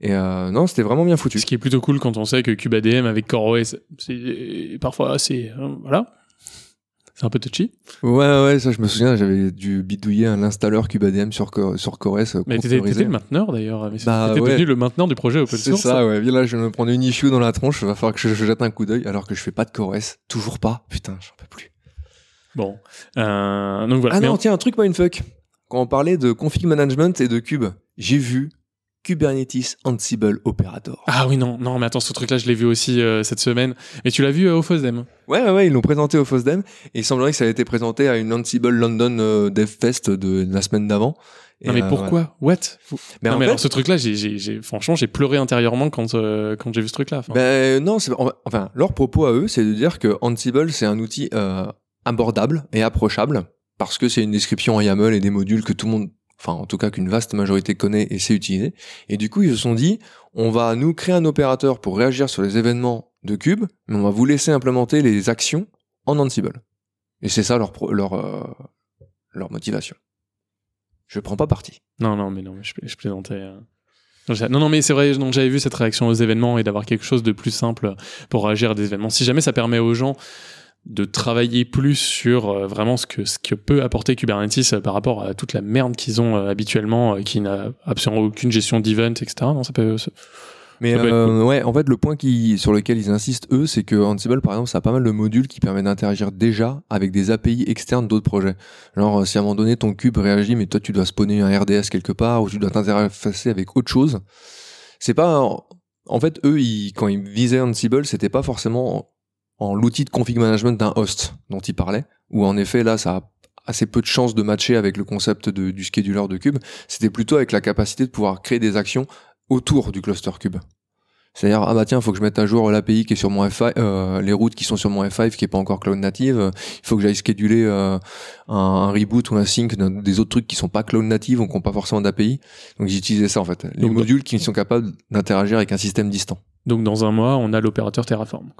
Et euh, non, c'était vraiment bien foutu. Ce qui est plutôt cool quand on sait que CubeADM avec CoreOS, c'est parfois assez, euh, voilà. C'est un peu touchy. Ouais, ouais, ça je me souviens, j'avais dû bidouiller un installeur cube ADM sur, sur CoreOS. euh, Mais t'étais, le mainteneur d'ailleurs. Mais Bah, t'étais ouais. devenu le mainteneur du projet open C'est source. ça, ouais. Là, je vais me prendre une issue dans la tronche. Va falloir que je, je jette un coup d'œil alors que je fais pas de CoreOS. Toujours pas. Putain, j'en peux plus. Bon. Euh, donc voilà. Ah Mais non, en- tiens, un truc mindfuck. Quand on parlait de config management et de cube, j'ai vu Kubernetes Ansible Operator. Ah oui, non, non, mais attends, ce truc-là, je l'ai vu aussi euh, cette semaine. Et tu l'as vu euh, au FOSDEM Ouais, ouais, ouais, ils l'ont présenté au FOSDEM et il semblerait que ça a été présenté à une Ansible London euh, Dev Fest de, de la semaine d'avant. Non, mais euh, pourquoi? What? Mais Non, en mais fait- alors, ce truc-là, j'ai, franchement, j'ai pleuré intérieurement quand, quand j'ai vu ce truc-là. Enfin, Ben non, c'est enfin leur propos à eux, c'est de dire que Ansible c'est un outil abordable et approchable parce que c'est une description en YAML et des modules que tout le monde, enfin en tout cas qu'une vaste majorité connaît et sait utiliser. Et du coup ils se sont dit, on va nous créer un opérateur pour réagir sur les événements de Cube, mais on va vous laisser implémenter les actions en Ansible. Et c'est ça leur leur euh, leur motivation. Je prends pas parti. Non, non, mais non, je, je plaisantais. euh. Non, Non, mais c'est vrai, j'avais vu cette réaction aux événements et d'avoir quelque chose de plus simple pour réagir à des événements. Si jamais ça permet aux gens de travailler plus sur euh, vraiment ce que, ce que peut apporter Kubernetes euh, par rapport à toute la merde qu'ils ont euh, habituellement, qui n'a absolument aucune gestion d'event, etc. Non, ça peut. ça- Mais ça peut être cool. ouais, en fait, le point qui, sur lequel ils insistent, eux, c'est que Ansible, par exemple, ça a pas mal de modules qui permettent d'interagir déjà avec des API externes d'autres projets. Genre, si à un moment donné, ton cube réagit, mais toi, tu dois spawner un RDS quelque part, ou tu dois t'interfacer avec autre chose, c'est pas... En fait, eux, ils, quand ils visaient Ansible, c'était pas forcément en, l'outil de config management d'un host dont ils parlaient, où en effet, là, ça a assez peu de chances de matcher avec le concept de- du scheduler de cube. C'était plutôt avec la capacité de pouvoir créer des actions autour du cluster cube. C'est-à-dire, ah bah tiens, faut que je mette à jour l'API qui est sur mon F5, euh, les routes qui sont sur mon F5 qui est pas encore cloud native. Il faut que j'aille scheduler euh, un, un reboot ou un sync des autres trucs qui sont pas cloud native ou qui n'ont pas forcément d'API. Donc j'utilisais ça en fait. Les Donc, modules qui sont capables d'interagir avec un système distant. Donc dans un mois, on a l'opérateur Terraform.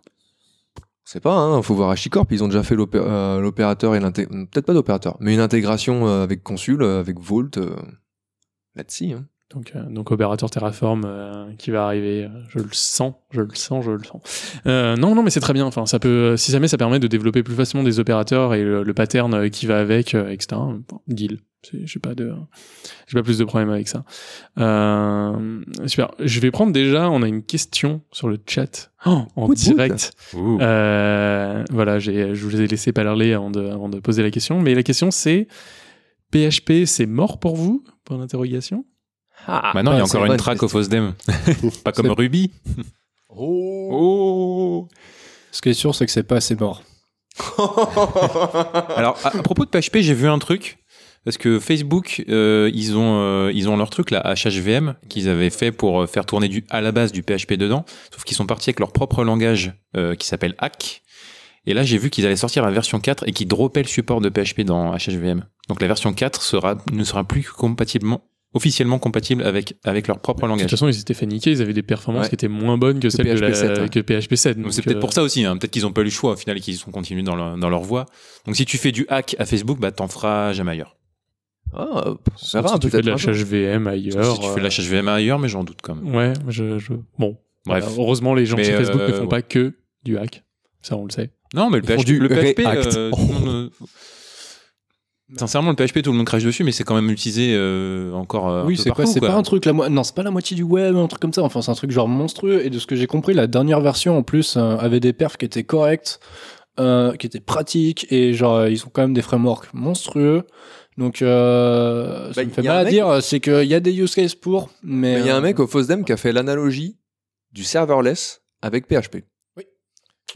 C'est pas, hein, faut voir HashiCorp, ils ont déjà fait euh, l'opérateur et l'inté... Peut-être pas d'opérateur, mais une intégration euh, avec Consul, euh, avec Vault, là-dessus. Hein. Donc, euh, donc opérateur Terraform euh, qui va arriver, euh, je le sens, je le sens, je le sens. Euh, non, non, mais c'est très bien. Enfin, ça peut, si jamais ça permet de développer plus facilement des opérateurs et le, le pattern euh, qui va avec, euh, etc. Bon, deal. C'est- J'ai pas de, j'ai pas plus de problème avec ça. Euh, super. Je vais prendre déjà. On a une question sur le chat Oh, en direct. Ouh. Euh, voilà, j'ai, je vous ai laissé parler avant de, avant de poser la question. Mais la question c'est PHP, c'est mort pour vous? Point d'interrogation. Maintenant, il y a Ah, c'est encore une track au FOSDEM. *laughs* pas comme Ruby. Oh, Ce qui est sûr, c'est que c'est pas assez mort. *laughs* Alors, à, à propos de PHP, j'ai vu un truc. Parce que Facebook, euh, ils, ont, euh, ils ont leur truc, là, HHVM, qu'ils avaient fait pour euh, faire tourner du, à la base du PHP dedans. Sauf qu'ils sont partis avec leur propre langage euh, qui s'appelle Hack. Et là, j'ai vu qu'ils allaient sortir la version 4 et qu'ils droppaient le support de PHP dans HHVM. Donc la version 4 sera, ne sera plus compatiblement, officiellement compatibles avec avec leur propre De toute langage. façon, ils s'étaient fait niquer, ils avaient des performances Ouais. qui étaient moins bonnes que, celles de PHP la, 7, ouais. que PHP 7. Donc c'est peut-être euh, pour ça aussi, hein. peut-être qu'ils ont pas eu le choix au final et qu'ils sont continués dans leur, dans leur voie. Donc si tu fais du hack à Facebook, bah t'en feras jamais ailleurs. Ah, sauf verra, si tu fais de l'HHVM ailleurs. si tu fais de l'HHVM ailleurs, mais j'en doute quand même. euh, Ouais, je, je- bon. Bref. Voilà, heureusement, les gens de Mais, chez Facebook ne euh, font ouais. pas que du hack. Ça, on le sait. Non, mais le Ils PHP, du le PHP euh, tout le monde, euh, Sincèrement, le PHP, tout le monde crache dessus, mais c'est quand même utilisé euh, encore. euh, un Oui, c'est quoi C'est pas un truc la mo- non, c'est pas la moitié du web, un truc comme ça. Enfin, c'est un truc genre monstrueux. Et de ce que j'ai compris, la dernière version en plus euh, avait des perfs qui étaient corrects, euh, qui étaient pratiques et genre euh, ils ont quand même des frameworks monstrueux. Donc euh, ça Bah, me fait mal à mec- dire, c'est qu'il y a des use cases pour, mais Mais il y a un euh, mec au FOSDEM qui a fait l'analogie du serverless avec PHP.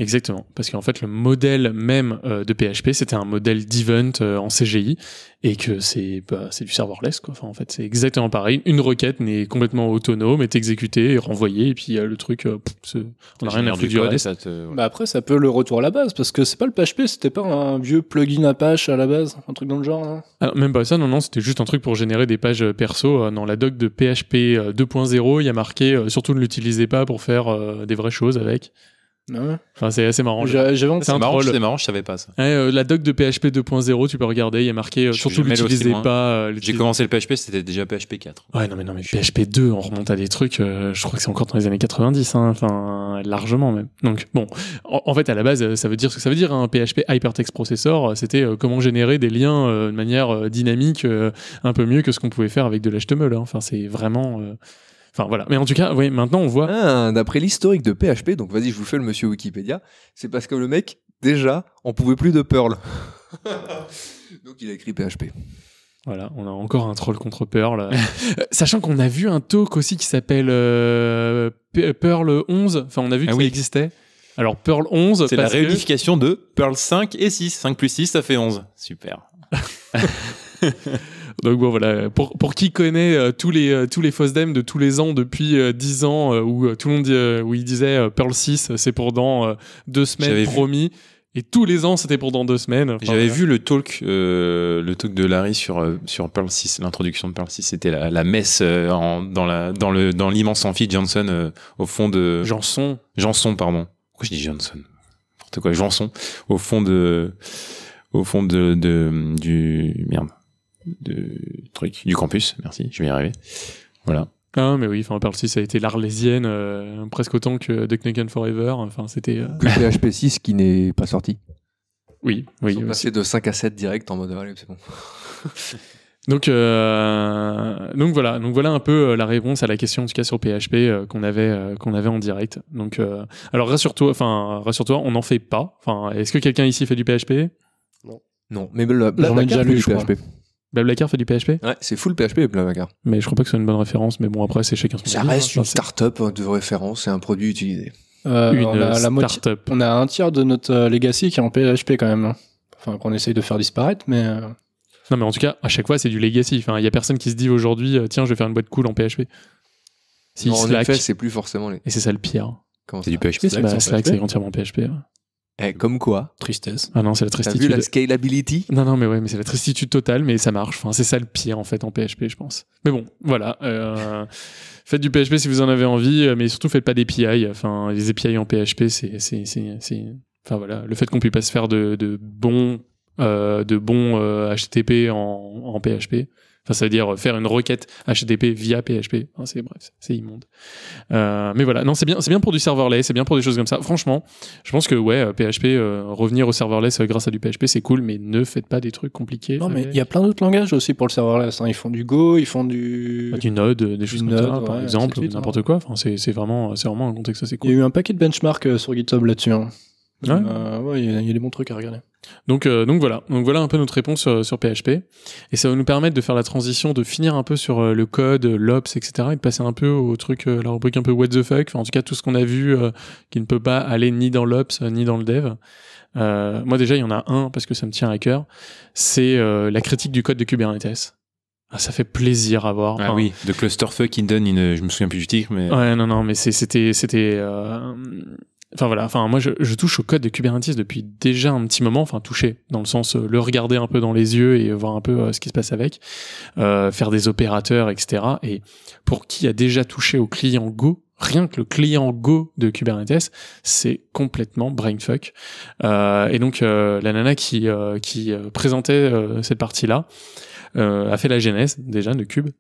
Exactement, parce qu'en fait le modèle même euh, de PHP c'était un modèle d'event euh, en CGI et que c'est bah, c'est du serverless quoi. Enfin en fait c'est exactement pareil. Une requête n'est complètement autonome, est exécutée, est renvoyée et puis euh, le truc, euh, pff, c'est- on n'a rien à du du code et reste. ça te- ouais. Bah après, ça peut le retour à la base, parce que c'est pas le PHP, c'était pas un vieux plugin Apache à la base, un truc dans le genre. hein. Alors, même pas ça, non non, c'était juste un truc pour générer des pages euh, perso. Euh, Dans la doc de PHP euh, 2.0, il y a marqué euh, surtout ne l'utilisez pas pour faire euh, des vraies choses avec. Ah ouais. Enfin c'est assez marrant. J'a- J'avais C'est un C'est marrant, troll. c'est marrant, je savais pas ça. Ouais, euh, la doc de PHP 2.0, tu peux regarder, il y a marqué euh, surtout l'utilisez pas. euh, J'ai commencé le PHP, c'était déjà PHP 4. Ouais, non, mais non, mais PHP 2, on remonte à des trucs, euh, je crois que c'est encore dans les années 90, hein, enfin, largement même. Donc, bon, en, en fait, à la base, ça veut dire ce que ça veut dire, un PHP Hypertext Processor, c'était euh, comment générer des liens euh, de manière euh, dynamique, euh, un peu mieux que ce qu'on pouvait faire avec de l'HTML. hein. Enfin, c'est vraiment. Enfin, voilà. Mais en tout cas, oui, maintenant, on voit. Ah, D'après l'historique de PHP, donc vas-y, je vous fais le monsieur Wikipédia, c'est parce que le mec, déjà, on pouvait plus de Perl. *laughs* donc il a écrit PHP. Voilà, on a encore un troll contre Perl. Euh, Sachant qu'on a vu un talk aussi qui s'appelle euh, P- Perl 11, enfin, on a vu que Ah ça oui. existait. Alors, Perl 11, C'est la que- réunification de Perl 5 et 6. 5 plus 6, ça fait 11. Super. *laughs* Donc bon voilà, pour, pour qui connaît euh, tous les euh, tous les FOSDEM de tous les ans depuis euh, 10 ans euh, où tout le monde où il disait Perl 6 c'est pour dans deux semaines vu. promis et tous les ans c'était pour dans deux semaines. Enfin, J'avais voilà. vu le talk, le talk de Larry sur sur Perl 6, l'introduction de Perl 6, c'était la, la messe en- dans la dans le dans l'immense amphi Johnson au fond de Janson. Janson pardon. Pourquoi je dis Johnson? N'importe quoi, Janson au fond de au fond de, de du merde de truc du campus. Merci, je vais y arriver. Voilà. Ah mais oui, enfin Perl 6 a été l'arlésienne euh, presque autant que Duck Nukem Forever. Enfin c'était. euh, Que PHP 6 qui n'est pas sorti. Oui, Ils oui. sont aussi. passés de 5 à 7 direct en mode allez, c'est bon. *laughs* Donc, euh, donc voilà, donc voilà un peu euh, la réponse à la question en tout cas sur PHP euh, qu'on avait euh, qu'on avait en direct. Donc, euh, alors rassure-toi, enfin rassure-toi, on n'en fait pas. Enfin, est-ce que quelqu'un ici fait du PHP Non, mais Bla- J'en ai déjà lu, du je crois. Blablacar fait du PHP Ouais, c'est full PHP Blablacar. Mais je crois pas que ce soit une bonne référence. Mais bon, après c'est chacun son Ça avis, reste hein. une start-up de référence, c'est un produit utilisé. Euh, une on, a la on a un tiers de notre euh, legacy qui est en PHP quand même. hein. Enfin, qu'on essaye de faire disparaître, mais. euh, Non, mais en tout cas, à chaque fois c'est du legacy. Enfin, il y a personne qui se dit aujourd'hui, tiens, je vais faire une boîte cool en PHP. Si Non, en Slack, effet, c'est plus forcément les. et c'est ça le pire. Comment C'est du PHP. Bah, Slack, c'est Slack, PHP. c'est entièrement PHP. ouais. Eh, comme quoi Tristesse. Ah non, c'est la T'as vu tristitude. la scalability? Non, non, mais ouais, mais c'est la tristitude totale, mais ça marche. Enfin, c'est ça le pire, en fait, en PHP, je pense. Mais bon, voilà. euh, faites du PHP si vous en avez envie, euh, mais surtout faites pas d'API. Enfin, les API en PHP, c'est, c'est, c'est, c'est- enfin voilà, le fait qu'on puisse pas se faire de, de bons, euh, de bons euh, HTTP en, en PHP. Enfin, ça veut dire faire une requête HTTP via PHP. Enfin, c'est bref, c'est immonde. Euh, mais voilà, non, c'est bien, c'est bien pour du serverless, c'est bien pour des choses comme ça. Franchement, je pense que ouais, euh, PHP, euh, revenir au serverless euh, grâce à du PHP, c'est cool, mais ne faites pas des trucs compliqués. Non, mais avec- il y a plein d'autres langages aussi pour le serverless. hein. Ils font du Go, ils font du. Bah, du Node, euh, des choses comme ça, par exemple, n'importe hein. quoi. Enfin, c'est, vraiment, c'est vraiment un contexte assez Il y cool. a eu un paquet de benchmarks euh, sur GitHub là-dessus. hein. Ouais. Euh, y, il y a des bons trucs à regarder. Donc, euh, donc voilà, donc voilà un peu notre réponse euh, sur PHP, et ça va nous permettre de faire la transition, de finir un peu sur euh, le code, l'ops, etc., et de passer un peu au truc, euh, la rubrique un peu what the fuck, enfin en tout cas tout ce qu'on a vu qui ne peut pas aller ni dans l'ops ni dans le dev. Moi déjà il y en a un parce que ça me tient à cœur, c'est la critique du code de Kubernetes. Ah, ça fait plaisir à voir. Ah Enfin, oui, de clusterfuck in done, in, je me souviens plus du titre, mais Ouais, non, non, mais c'était, c'était, euh, Enfin voilà, enfin moi je, je touche au code de Kubernetes depuis déjà un petit moment, enfin toucher dans le sens euh, le regarder un peu dans les yeux et voir un peu euh, ce qui se passe avec, euh, faire des opérateurs, etc. Et pour qui a déjà touché au client Go, rien que le client Go de Kubernetes, c'est complètement brainfuck. Euh, et donc euh, la nana qui qui présentait cette partie-là euh, a fait la genèse déjà de Cube.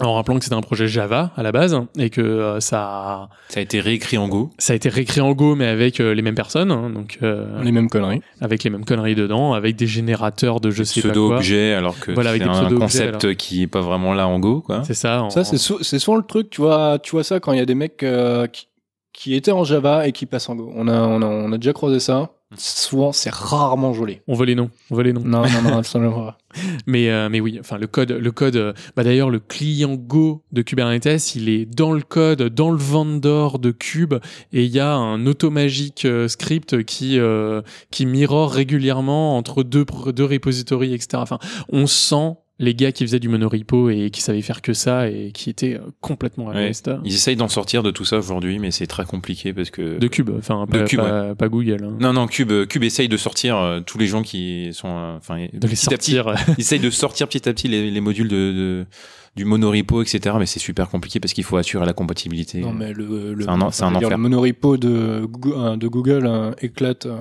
En rappelant que c'était un projet Java à la base et que euh, ça a, Ça a été réécrit en Go. ça a été réécrit en Go mais avec euh, les mêmes personnes, hein, donc euh, Les mêmes conneries. avec les mêmes conneries dedans, avec des générateurs de je sais pas quoi. Pseudo-objet, alors que Voilà, c'est des un concept alors. qui est pas vraiment là en Go, quoi. C'est ça. en- Ça, c'est sou- c'est souvent le truc, tu vois, tu vois ça quand il y a des mecs euh, qui, qui étaient en Java et qui passent en Go. On a, on a, on a déjà croisé ça. Souvent, c'est rarement joli. On veut les noms, on veut les noms. Non, non, non, *laughs* absolument pas. Mais euh, mais oui, enfin le code, le code. euh, bah d'ailleurs le client Go de Kubernetes, il est dans le code, dans le vendor de Kube, et il y a un automagique euh, script qui euh, qui mirror régulièrement entre deux deux repositories, etc. Enfin, on sent les gars qui faisaient du monorepo et qui savaient faire que ça et qui étaient euh, complètement à Ouais. Ils essayent d'en sortir de tout ça aujourd'hui, mais c'est très compliqué parce que. de Cube, enfin pas, Cube, pas, pas Google. hein. Non, non, Cube, Cube essaye de sortir euh, tous les gens qui sont. euh, Enfin, De les petit à petit, sortir. *laughs* ils essayent de sortir petit à petit les, les modules de, de- du monorepo, etc. Mais c'est super compliqué parce qu'il faut assurer la compatibilité. Non, mais le, le, C'est un un enfer. le monorepo de, Google- de Google euh, éclate euh,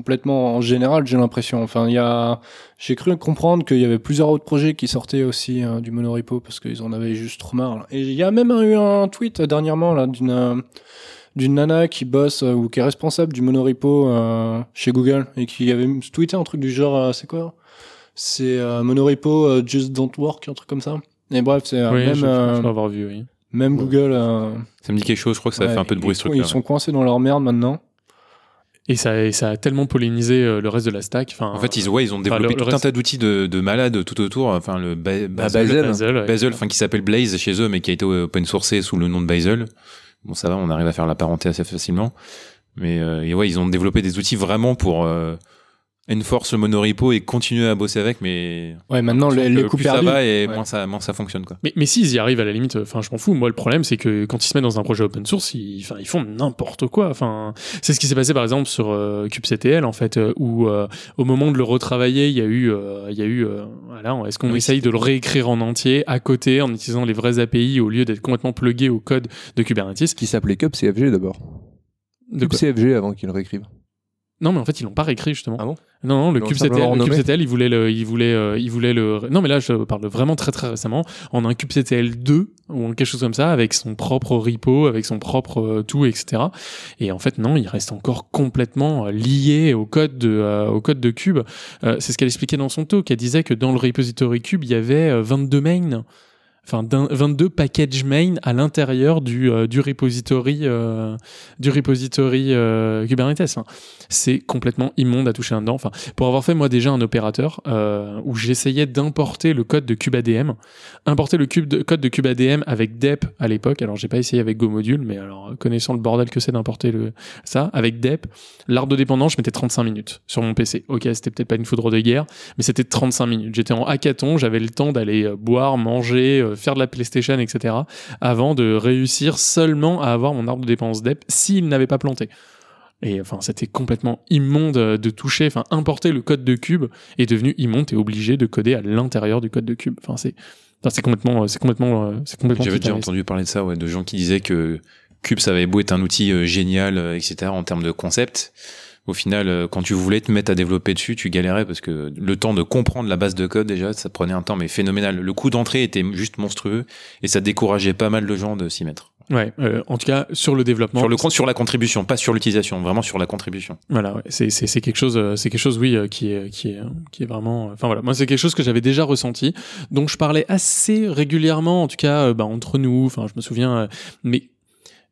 complètement en général, j'ai l'impression. Enfin, il y a, j'ai cru comprendre qu'il y avait plusieurs autres projets qui sortaient aussi euh, du monorepo parce qu'ils en avaient juste trop marre. là. Et il y a même eu un tweet euh, dernièrement là d'une euh, d'une nana qui bosse euh, ou qui est responsable du monorepo euh, chez Google et qui avait tweeté un truc du genre, euh, c'est quoi? C'est euh, monorepo euh, just don't work, un truc comme ça. Et bref, c'est Oui, même je, je avoir vu. Oui. même Google. euh, Ça me dit quelque chose, je crois que ça Ouais, fait un peu de bruit ce truc-là. ils sont coincés dans leur merde maintenant. Et ça, et ça a tellement pollinisé euh, le reste de la stack. Enfin, En fait, ils, ouais, ils ont développé le- le tout un tas d'outils de, de malades tout autour. Enfin, le ba-. Bazel, ouais. Bazel, enfin, qui s'appelle Blaze chez eux, mais qui a été open sourcé sous le nom de Bazel. Bon, ça va, on arrive à faire la parenté assez facilement. Mais euh, et ouais, ils ont développé des outils vraiment pour euh, enforce le monorepo et continuer à bosser avec, mais Ouais, maintenant, les, que les coups plus ça va et Ouais. moins ça, moins ça fonctionne quoi. Mais, mais s'ils y arrivent à la limite, enfin, je m'en fous. Moi, le problème, c'est que quand ils se mettent dans un projet open source, ils, font n'importe quoi. Enfin, c'est ce qui s'est passé par exemple sur euh, kubectl, en fait, euh, où euh, au moment de le retravailler, il y a eu, euh, il y a eu, euh, voilà, est-ce qu'on Oui, essaye de le réécrire en entier à côté en utilisant les vrais API au lieu d'être complètement plugué au code de Kubernetes? Qui s'appelait CubCFG d'abord. De CubCFG avant qu'ils le réécrivent. Non, mais en fait, ils l'ont pas réécrit justement. Ah bon Non, non, le Ils simplement le renommé kubectl, il voulait le, il voulait, euh, il voulait le. Non, mais là, je parle vraiment très très récemment. En un kubectl 2 ou quelque chose comme ça, avec son propre repo, avec son propre euh, tout, etc. Et en fait, non, il reste encore complètement euh, lié au code de, euh, au code de Cube. Euh, c'est ce qu'elle expliquait dans son talk. Elle disait que dans le repository Cube, il y avait euh, 22 mains. Enfin, d'un- 22 package main à l'intérieur du, euh, du repository, euh, du repository euh, Kubernetes. Enfin, c'est complètement immonde à toucher un dedans. Enfin, pour avoir fait moi déjà un opérateur où j'essayais d'importer le code de CubeADM, importer le code de CubeADM avec DEP à l'époque. Alors j'ai pas essayé avec GoModule, mais alors connaissant le bordel que c'est d'importer le ça avec DEP, l'arbre de dépendance, je mettais 35 minutes sur mon PC. Ok, c'était peut-être pas une foudre de guerre, mais c'était 35 minutes. J'étais en hackathon, j'avais le temps d'aller boire, manger, euh, faire de la PlayStation, etc. avant de réussir seulement à avoir mon arbre de dépense DEP s'il n'avait pas planté. Et enfin, c'était complètement immonde euh, de toucher, enfin, importer le code de Cube est devenu immonde, t'es obligé de coder à l'intérieur du code de Cube. Enfin, c'est, enfin, c'est complètement, euh, c'est complètement, euh, c'est complètement J'avais déjà entendu parler de ça, ouais, de gens qui disaient que Cube, ça avait beau être un outil euh, génial, euh, etc., en termes de concept. Au final, euh, quand tu voulais te mettre à développer dessus, tu galérais parce que le temps de comprendre la base de code, déjà, ça prenait un temps, mais phénoménal. Le coût d'entrée était juste monstrueux et ça décourageait pas mal de gens de s'y mettre. Ouais, euh, en tout cas, sur le développement. Sur le compte, sur la contribution, pas sur l'utilisation, vraiment sur la contribution. Voilà, ouais, c'est quelque chose, euh, c'est quelque chose, oui, qui est qui est qui est vraiment. Enfin voilà, moi c'est quelque chose que j'avais déjà ressenti, donc je parlais assez régulièrement, en tout cas, bah, entre nous. Enfin, je me souviens, mais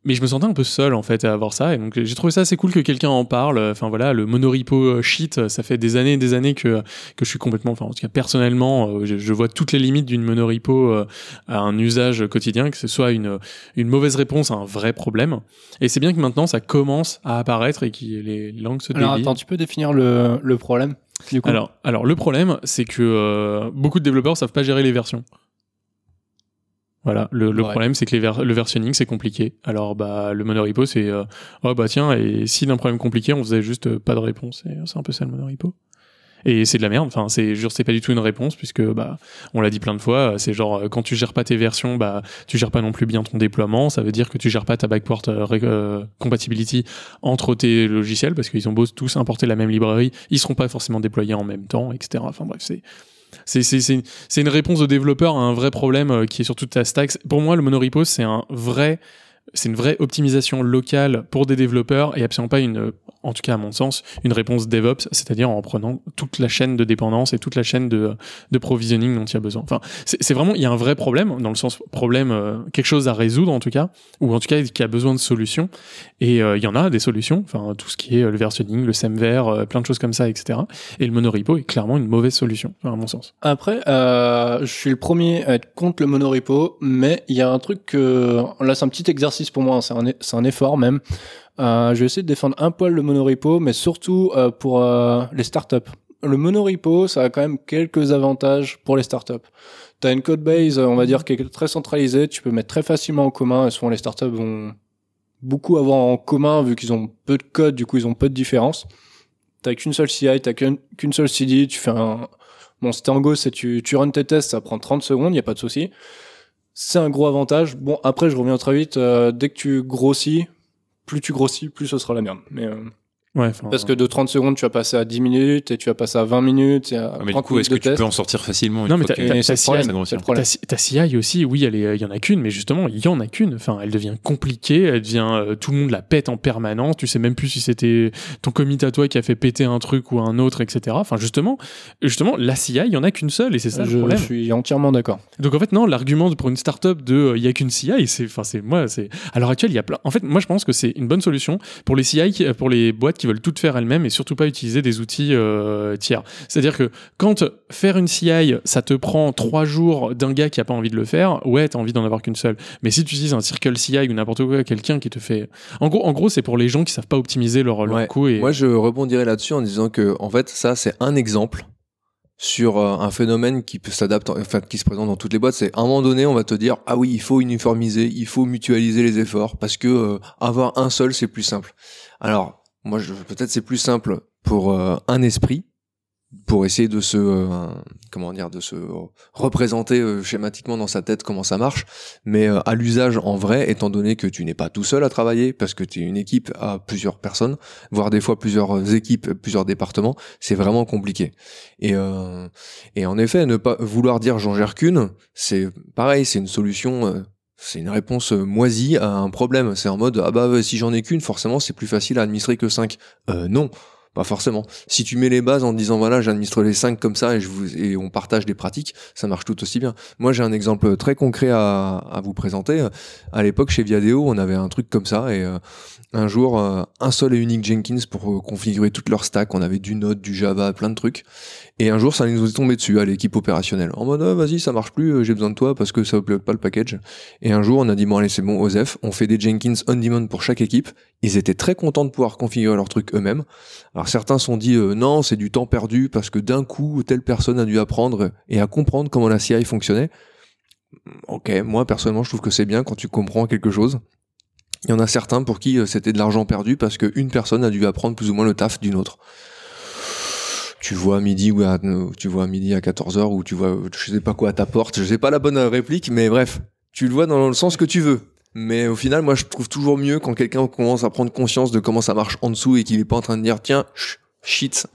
mais je me sentais un peu seul en fait à avoir ça, et donc j'ai trouvé ça assez cool que quelqu'un en parle. Enfin voilà, le monorepo euh, shit, ça fait des années et des années que que je suis complètement, enfin en tout cas personnellement, euh, je, je vois toutes les limites d'une monorepo euh, à un usage quotidien, que ce soit une une mauvaise réponse à un vrai problème. Et c'est bien que maintenant ça commence à apparaître et que les langues se Alors délient. attends, tu peux définir le, le problème Alors, alors le problème, c'est que euh, beaucoup de développeurs savent pas gérer les versions. Voilà, le, le Ouais. problème c'est que les ver- le versionning c'est compliqué. Alors bah le monorepo c'est euh, oh bah tiens et si d'un problème compliqué on faisait juste euh, pas de réponse et c'est un peu ça le monorepo. Et c'est de la merde, enfin c'est jure c'est pas du tout une réponse puisque bah on l'a dit plein de fois, euh, c'est genre euh, quand tu gères pas tes versions, bah tu gères pas non plus bien ton déploiement, ça veut dire que tu gères pas ta euh, euh, compatibility entre tes logiciels parce qu'ils ont beau tous importer la même librairie, ils seront pas forcément déployés en même temps, etc. Enfin bref, c'est c'est une réponse de développeur à un vrai problème euh, qui est sur toute ta stack. Pour moi, le monorepo c'est un vrai c'est une vraie optimisation locale pour des développeurs et absolument pas une, en tout cas à mon sens, une réponse DevOps, c'est-à-dire en prenant toute la chaîne de dépendance et toute la chaîne de, provisioning dont il y a besoin. Enfin, c'est vraiment, il y a un vrai problème, dans le sens problème, euh, quelque chose à résoudre en tout cas, ou en tout cas qui a besoin de solutions. Et euh, il y en a des solutions, enfin tout ce qui est euh, le versioning, le semver, plein de choses comme ça, etc. Et le monorepo est clairement une mauvaise solution, à mon sens. Après, je suis le premier à être contre le monorepo, mais il y a un truc que là c'est un petit exercice pour moi, hein, c'est un, un effort même. Euh, je vais essayer de défendre un poil le monorepo, mais surtout euh, pour euh, les startups. Le monorepo, ça a quand même quelques avantages pour les startups. T'as une code base, on va dire, qui est très centralisée, tu peux mettre très facilement en commun, et souvent les startups vont beaucoup avoir en commun vu qu'ils ont peu de code, du coup ils ont peu de différence. T'as qu'une seule CI, t'as qu'une seule CD, tu fais un, Bon, c'était en Go, c'est tu, tu run tes tests, ça prend 30 secondes, y a pas de souci. C'est un gros avantage. Bon, après, je reviens très vite. euh, dès que tu grossis, plus tu grossis, plus ce sera la merde. Mais, euh, Ouais, parce que de 30 secondes, tu vas passer à 10 minutes et tu vas passer à 20 minutes. Et à Ah, mais du 30 coup, est-ce que minutes tu peux en sortir facilement une Non, mais t'as CI. Ta, CI aussi, oui, il y en a qu'une, mais justement, il y en a qu'une. Enfin, elle devient compliquée, elle devient, euh, tout le monde la pète en permanence. Tu sais même plus si c'était ton commit à toi qui a fait péter un truc ou un autre, etc. Enfin, justement, justement, la CI, il y en a qu'une seule, et c'est ça je, le problème. je suis entièrement d'accord. Donc en fait non, l'argument pour une startup de euh, il y a qu'une CI, c'est enfin c'est moi c'est à l'heure actuelle il y a plein. En fait moi je pense que c'est une bonne solution pour les CI, pour les boîtes qui veulent tout faire elles-mêmes et surtout pas utiliser des outils euh, tiers. C'est-à-dire que quand faire une CI ça te prend trois jours d'un gars qui a pas envie de le faire, ouais t'as envie d'en avoir qu'une seule. Mais si tu utilises un Circle CI ou n'importe quoi, quelqu'un qui te fait, en gros en gros c'est pour les gens qui savent pas optimiser leur leur Ouais. coût et Moi, je rebondirais là-dessus en disant que, en fait, ça, c'est un exemple sur euh, un phénomène qui peut s'adapter, enfin, qui se présente dans toutes les boîtes. C'est à un moment donné, on va te dire, ah oui, il faut uniformiser, il faut mutualiser les efforts parce que euh, avoir un seul, c'est plus simple. Alors, moi, peut-être c'est plus simple pour euh, un esprit, pour essayer de se, euh, comment dire, de se représenter euh, schématiquement dans sa tête comment ça marche. Mais euh, à l'usage en vrai, étant donné que tu n'es pas tout seul à travailler, parce que tu es une équipe à plusieurs personnes, voire des fois plusieurs équipes, plusieurs départements, c'est vraiment compliqué. Et, euh, et en effet, ne pas vouloir dire j'en gère qu'une, c'est pareil, c'est une solution. C'est une réponse euh, moisie à un problème. C'est en mode ah bah si j'en ai qu'une, forcément c'est plus facile à administrer que cinq. Euh, non, pas forcément. Si tu mets les bases en disant voilà j'administre les cinq comme ça et, on partage des pratiques, ça marche tout aussi bien. Moi j'ai un exemple très concret à, à vous présenter. À l'époque chez Viadeo, on avait un truc comme ça et euh, un jour euh, un seul et unique Jenkins pour euh, configurer toute leur stack. On avait du Node, du Java, plein de trucs. Et un jour ça nous est tombé dessus à l'équipe opérationnelle. En mode Ah, vas-y ça marche plus, euh, j'ai besoin de toi parce que ça upload pas le package. Et un jour on a dit bon allez c'est bon Osef, on fait des Jenkins on demand pour chaque équipe. Ils étaient très contents de pouvoir configurer leur truc eux-mêmes. Alors certains sont dit non, c'est du temps perdu parce que d'un coup telle personne a dû apprendre et à comprendre comment la CI fonctionnait. Ok, moi personnellement je trouve que c'est bien quand tu comprends quelque chose. Il y en a certains pour qui euh, c'était de l'argent perdu parce qu'une personne a dû apprendre plus ou moins le taf d'une autre. Tu vois à midi ou à, euh, tu vois à midi à 14h ou tu vois je sais pas quoi à ta porte, je sais pas la bonne euh, réplique mais bref, tu le vois dans le sens que tu veux. Mais au final, moi, je trouve toujours mieux quand quelqu'un commence à prendre conscience de comment ça marche en dessous et qu'il est pas en train de dire tiens, shit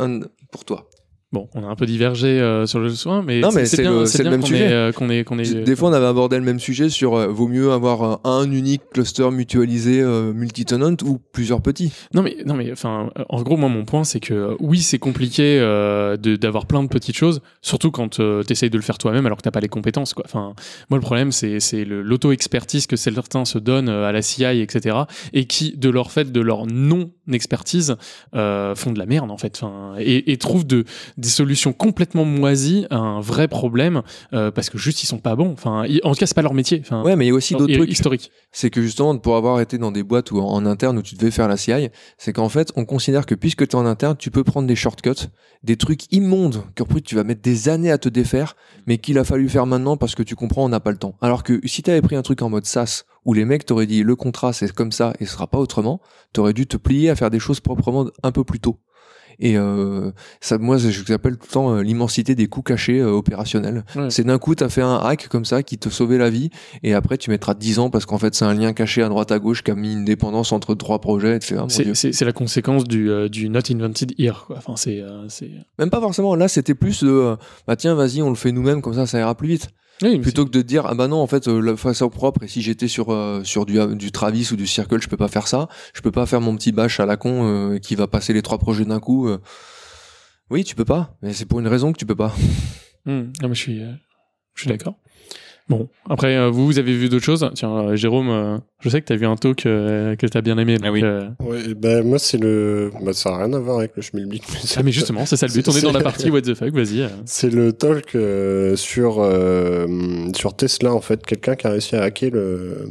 pour toi. Bon, on a un peu divergé euh, sur le soin, mais c'est bien, le- bien même sujet. euh, ait, qu'on ait- Des fois, on avait abordé le même sujet sur euh, vaut mieux avoir euh, un unique cluster mutualisé multi-tenant ou plusieurs petits. Non mais non mais enfin en gros moi mon point c'est que oui c'est compliqué de d'avoir plein de petites choses surtout quand tu t'essayes de le faire toi-même alors que t'as pas les compétences quoi. Enfin moi le problème c'est c'est le- l'auto expertise que certains se donnent à la CI etc et qui de leur fait de leur non expertise euh, font de la merde en fait enfin et, et trouvent de des solutions complètement moisies à un vrai problème euh, parce que juste ils sont pas bons. Enfin, ils- en tout cas, c'est pas leur métier. Enfin, Ouais, mais il y a aussi d'autres trucs. historiques. C'est que justement, pour avoir été dans des boîtes où, en interne où tu devais faire la CI, c'est qu'en fait, on considère que puisque tu es en interne, tu peux prendre des shortcuts, des trucs immondes qu'après tu vas mettre des années à te défaire, mais qu'il a fallu faire maintenant parce que tu comprends, on n'a pas le temps. Alors que si tu avais pris un truc en mode SaaS, où les mecs t'auraient dit le contrat c'est comme ça et ce sera pas autrement, t'aurais dû te plier à faire des choses proprement un peu plus tôt. Et euh, ça, moi, que j'appelle tout le temps euh, l'immensité des coûts cachés euh, opérationnels. Ouais. C'est d'un coup, t'as fait un hack comme ça qui te sauvait la vie, et après, tu mettras 10 ans parce qu'en fait, c'est un lien caché à droite à gauche qui a mis une dépendance entre trois projets. Et tu fais, ah. C'est la conséquence du, euh, du not invented here. Quoi. Enfin, c'est c'est- Même pas forcément. Là, c'était plus de, bah tiens, vas-y, on le fait nous-mêmes, comme ça, ça ira plus vite. Oui, Plutôt que de dire, ah bah non, en fait, euh, la façon propre, et si j'étais sur, euh, sur du, du Travis ou du Circle, je peux pas faire ça. Je peux pas faire mon petit bash à la con euh, qui va passer les trois projets d'un coup. euh. Oui, tu peux pas, mais c'est pour une raison que tu peux pas. Hmm. Ah, mais je suis, je suis d'accord. Bon, après, euh, vous, vous avez vu d'autres choses? Tiens, euh, Jérôme, euh, je sais que tu as vu un talk euh, que tu as bien aimé. Ah euh, Ouais, ben moi c'est le, bah, ça a rien à voir avec le schmilblick. c'est- Ah, mais justement, c'est ça le but. On est dans la partie what the fuck, vas-y. C'est le talk euh, sur euh, sur Tesla en fait, quelqu'un qui a réussi à hacker le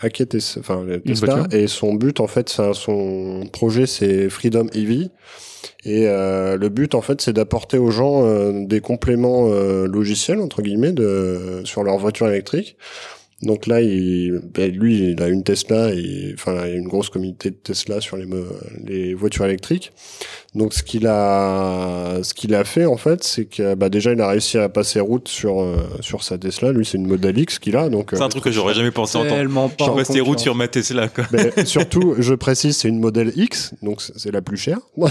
hacker Tes- enfin le Tesla et son but en fait, c'est son projet c'est Freedom EV et euh, le but en fait c'est d'apporter aux gens euh, des compléments euh, logiciels entre guillemets sur leur voiture électrique. Donc là, il, ben, lui, il a une Tesla et enfin, il y a une grosse communauté de Tesla sur les, les voitures électriques. Donc ce qu'il a, ce qu'il a fait en fait, c'est que bah, déjà il a réussi à passer route sur euh, sur sa Tesla. Lui, c'est une Model X qu'il a. Donc C'est un truc que j'aurais jamais pensé entendre. Tellement pas Je en suis resté route sur ma Tesla, quoi. Mais *laughs* surtout, je précise, c'est une Model X, donc c'est la plus chère. *laughs*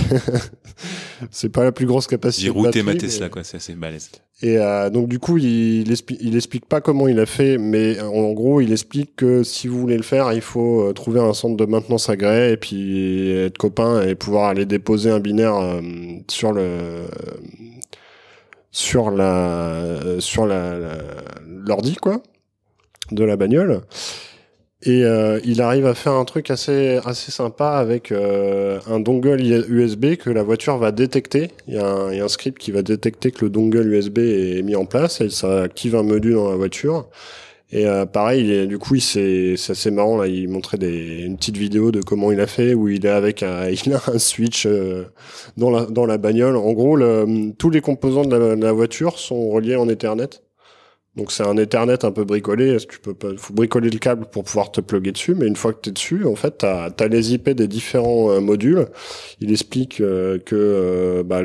c'est pas la plus grosse capacité. J'ai routé ma Tesla, mais- quoi. C'est assez balèze. Et euh, donc du coup, il, explique, il explique pas comment il a fait, mais en gros, il explique que si vous voulez le faire, il faut euh, trouver un centre de maintenance agréé et puis être copain et pouvoir aller déposer un binaire euh, sur euh, l'ordi quoi de la bagnole. Et il arrive à faire un truc assez assez sympa avec un dongle USB que la voiture va détecter. Il y, a un, il y a un script qui va détecter que le dongle USB est mis en place et ça active un module dans la voiture. Et euh, pareil, du coup, c'est assez marrant là. Il montrait des, une petite vidéo de comment il a fait, où il est avec un, *laughs* il a un switch euh, dans la dans la bagnole. En gros, le, tous les composants de la, de la voiture sont reliés en Ethernet. Donc c'est un Ethernet un peu bricolé. Est-ce que tu peux pas Faut bricoler le câble pour pouvoir te plugger dessus. Mais une fois que tu es dessus, en fait, t'as as les IP des différents euh, modules. Il explique euh, que euh, bah,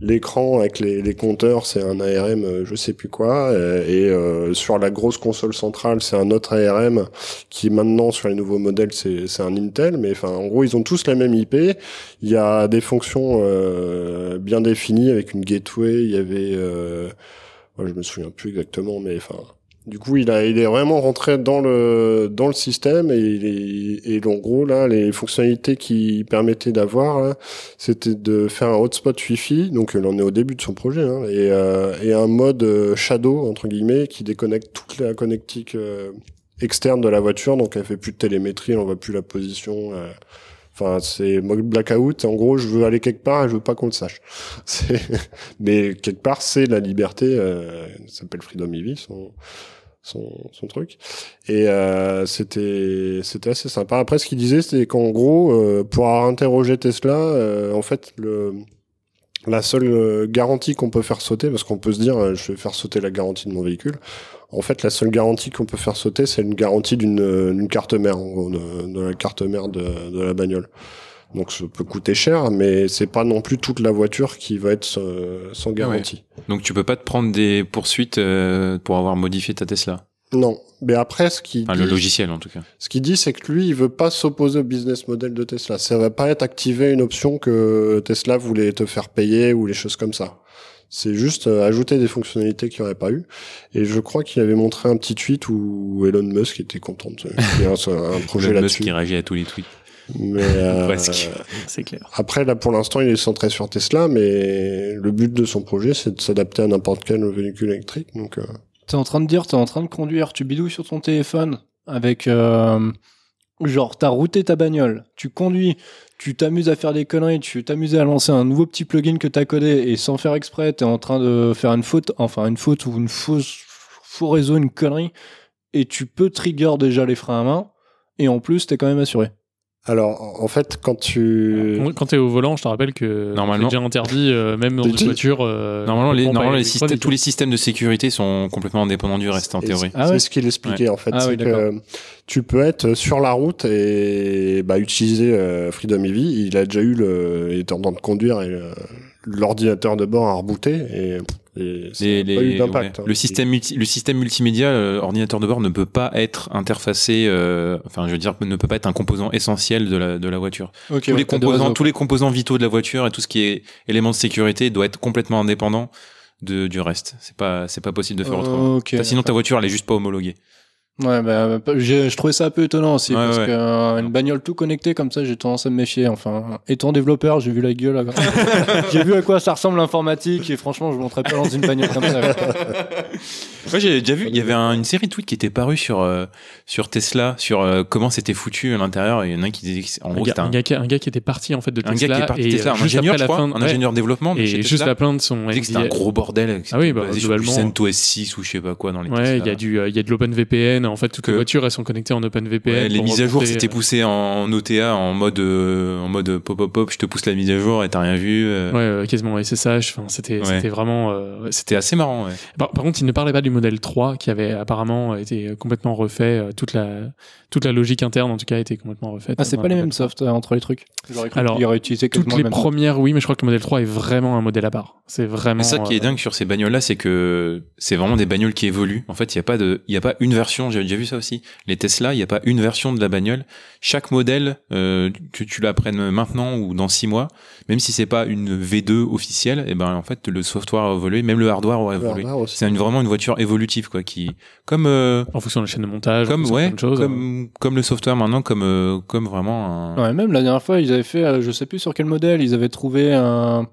l'écran avec les, les compteurs, c'est un ARM, je sais plus quoi. et euh, sur la grosse console centrale, c'est un autre ARM qui maintenant sur les nouveaux modèles, c'est un Intel. Mais enfin, en gros, ils ont tous la même IP. Il y a des fonctions bien définies avec une gateway. Il y avait je me souviens plus exactement, mais enfin, du coup, il a, il est vraiment rentré dans le dans le système et et en gros là, les fonctionnalités qui permettaient d'avoir, c'était de faire un hotspot Wi-Fi, donc il en est au début de son projet, hein, et, euh, et un mode euh, shadow entre guillemets qui déconnecte toute la connectique euh, externe de la voiture, donc elle fait plus de télémétrie, on voit plus la position. euh, C'est blackout. En gros, je veux aller quelque part et je veux pas qu'on le sache. *laughs* Mais quelque part, c'est la liberté. Euh, ça s'appelle Freedom EV, son, truc. Et euh, c'était assez sympa. Après, ce qu'il disait, c'est qu'en gros, euh, pour interroger Tesla, euh, en fait, la seule garantie qu'on peut faire sauter, parce qu'on peut se dire, je vais faire sauter la garantie de mon véhicule. En fait, la seule garantie qu'on peut faire sauter, c'est une garantie d'une euh, carte mère, en gros, de, de la carte mère de, de la bagnole. Donc, ça peut coûter cher, mais c'est pas non plus toute la voiture qui va être euh, sans garantie. Donc tu peux pas te prendre des poursuites euh, pour avoir modifié ta Tesla? Non, mais après, ce qui Enfin, le logiciel en tout cas. Ce qu'il dit, c'est que lui, il veut pas s'opposer au business model de Tesla. Ça va pas être activé une option que Tesla voulait te faire payer ou les choses comme ça. C'est juste euh, ajouter des fonctionnalités qu'il n'y aurait pas eu. Et je crois qu'il avait montré un petit tweet où Elon Musk était content y ait un, un *laughs* projet Elon Musk qui réagit à tous les tweets. Mais *laughs* euh, Presque. C'est clair. Après, là, pour l'instant, il est centré sur Tesla, mais le but de son projet, c'est de s'adapter à n'importe quel véhicule électrique. Donc, euh, T'es en train de dire, t'es en train de conduire, tu bidouilles sur ton téléphone avec euh, genre t'as routé ta bagnole, tu conduis, tu t'amuses à faire des conneries, tu t'amuses à lancer un nouveau petit plugin que t'as codé et sans faire exprès, t'es en train de faire une faute, enfin une faute ou une fausse faux réseau, une connerie, et tu peux trigger déjà les freins à main, et en plus t'es quand même assuré. Alors, en fait, quand tu. Quand t'es au volant, je te rappelle que Normalement- c'est déjà interdit, euh, même dans une voiture. euh, Normalement, les, normalement les systèmes, tous les systèmes de sécurité sont complètement indépendants du reste en théorie. c'est- Ah c'est ouais ce qu'il expliquait Ouais. en fait. Ah c'est oui, que tu peux être sur la route et bah, utiliser euh, Freedom EV. Il a déjà eu le, il était en train de conduire et euh, l'ordinateur de bord a rebooté et, et ça Les- n'a pas les- eu d'impact. ouais. hein. Le système multi- le système multimédia, euh, ordinateur de bord ne peut pas être interfacé. euh, enfin, je veux dire, ne peut pas être un composant essentiel de la de la voiture. Ok, tous ouais, les composants, tous les composants vitaux de la voiture et tout ce qui est éléments de sécurité doit être complètement indépendant de du reste. C'est pas c'est pas possible de faire autrement. Ok, Sinon, ta voiture elle est juste pas homologuée. Ouais, bah, bah, je trouvais ça un peu étonnant aussi, Ouais, parce ouais. que euh, bagnole tout connectée comme ça, j'ai tendance à me méfier. Enfin, étant développeur, j'ai vu la gueule. à- *laughs* j'ai vu à quoi ça ressemble l'informatique, et franchement, je monterais pas dans une bagnole comme ça. Moi, *laughs* j'ai déjà vu, il y avait un- une série de tweets qui était parue sur euh, sur Tesla, sur euh, comment c'était foutu à l'intérieur. Il y en a un qui disait, en Un gros, gars, c'était un, un, gars qui, un gars qui était parti en fait de un Tesla gars qui est parti et Tesla, un juste ingénieur, après je la crois, fin, un ingénieur développement. et chez juste Tesla. la plainte son Il disait que c'était un gros bordel. Ah oui, bah, basé sur du globalement. CentOS 6 ou je sais pas quoi dans les Ouais, il y a du, il y a de l'OpenVPN. En fait, toutes les voitures elles sont connectées en OpenVPN. Ouais, les mises à jour, c'était euh, poussé en OTA, en mode, euh, en mode pop pop pop. Je te pousse la mise à jour et t'as rien vu. euh. Ouais, euh, quasiment SSH. Enfin, c'était, Ouais. c'était vraiment. euh, ouais, C'était assez marrant. Ouais. Par, par contre, il ne parlait pas du modèle 3 qui avait apparemment été complètement refait. toute la toute la logique interne, en tout cas, a été complètement refaite. Ah, c'est pas le les mêmes softs euh, entre les trucs. J'aurais cru Alors, qu'il aurait utilisé Toutes les premières, oui, mais je crois que le modèle 3 est vraiment un modèle à part. C'est vraiment. Mais ça qui est dingue sur ces bagnoles-là, c'est que c'est vraiment des bagnoles qui évoluent. En fait, il y a pas de, il y a pas une version. J'ai déjà vu ça aussi. Les Tesla, il y a pas une version de la bagnole. Chaque modèle, euh, que tu l'apprennes maintenant ou dans six mois, même si c'est pas une V2 officielle, et ben en fait le software a évolué, même le hardware a évolué. C'est une- vraiment une voiture évolutive quoi, qui comme euh, En fonction de la chaîne de montage, comme ouais, hein. comme le software maintenant, comme euh, comme vraiment un. Ouais, même la dernière fois, ils avaient fait, euh, je sais plus sur quel modèle, ils avaient trouvé un.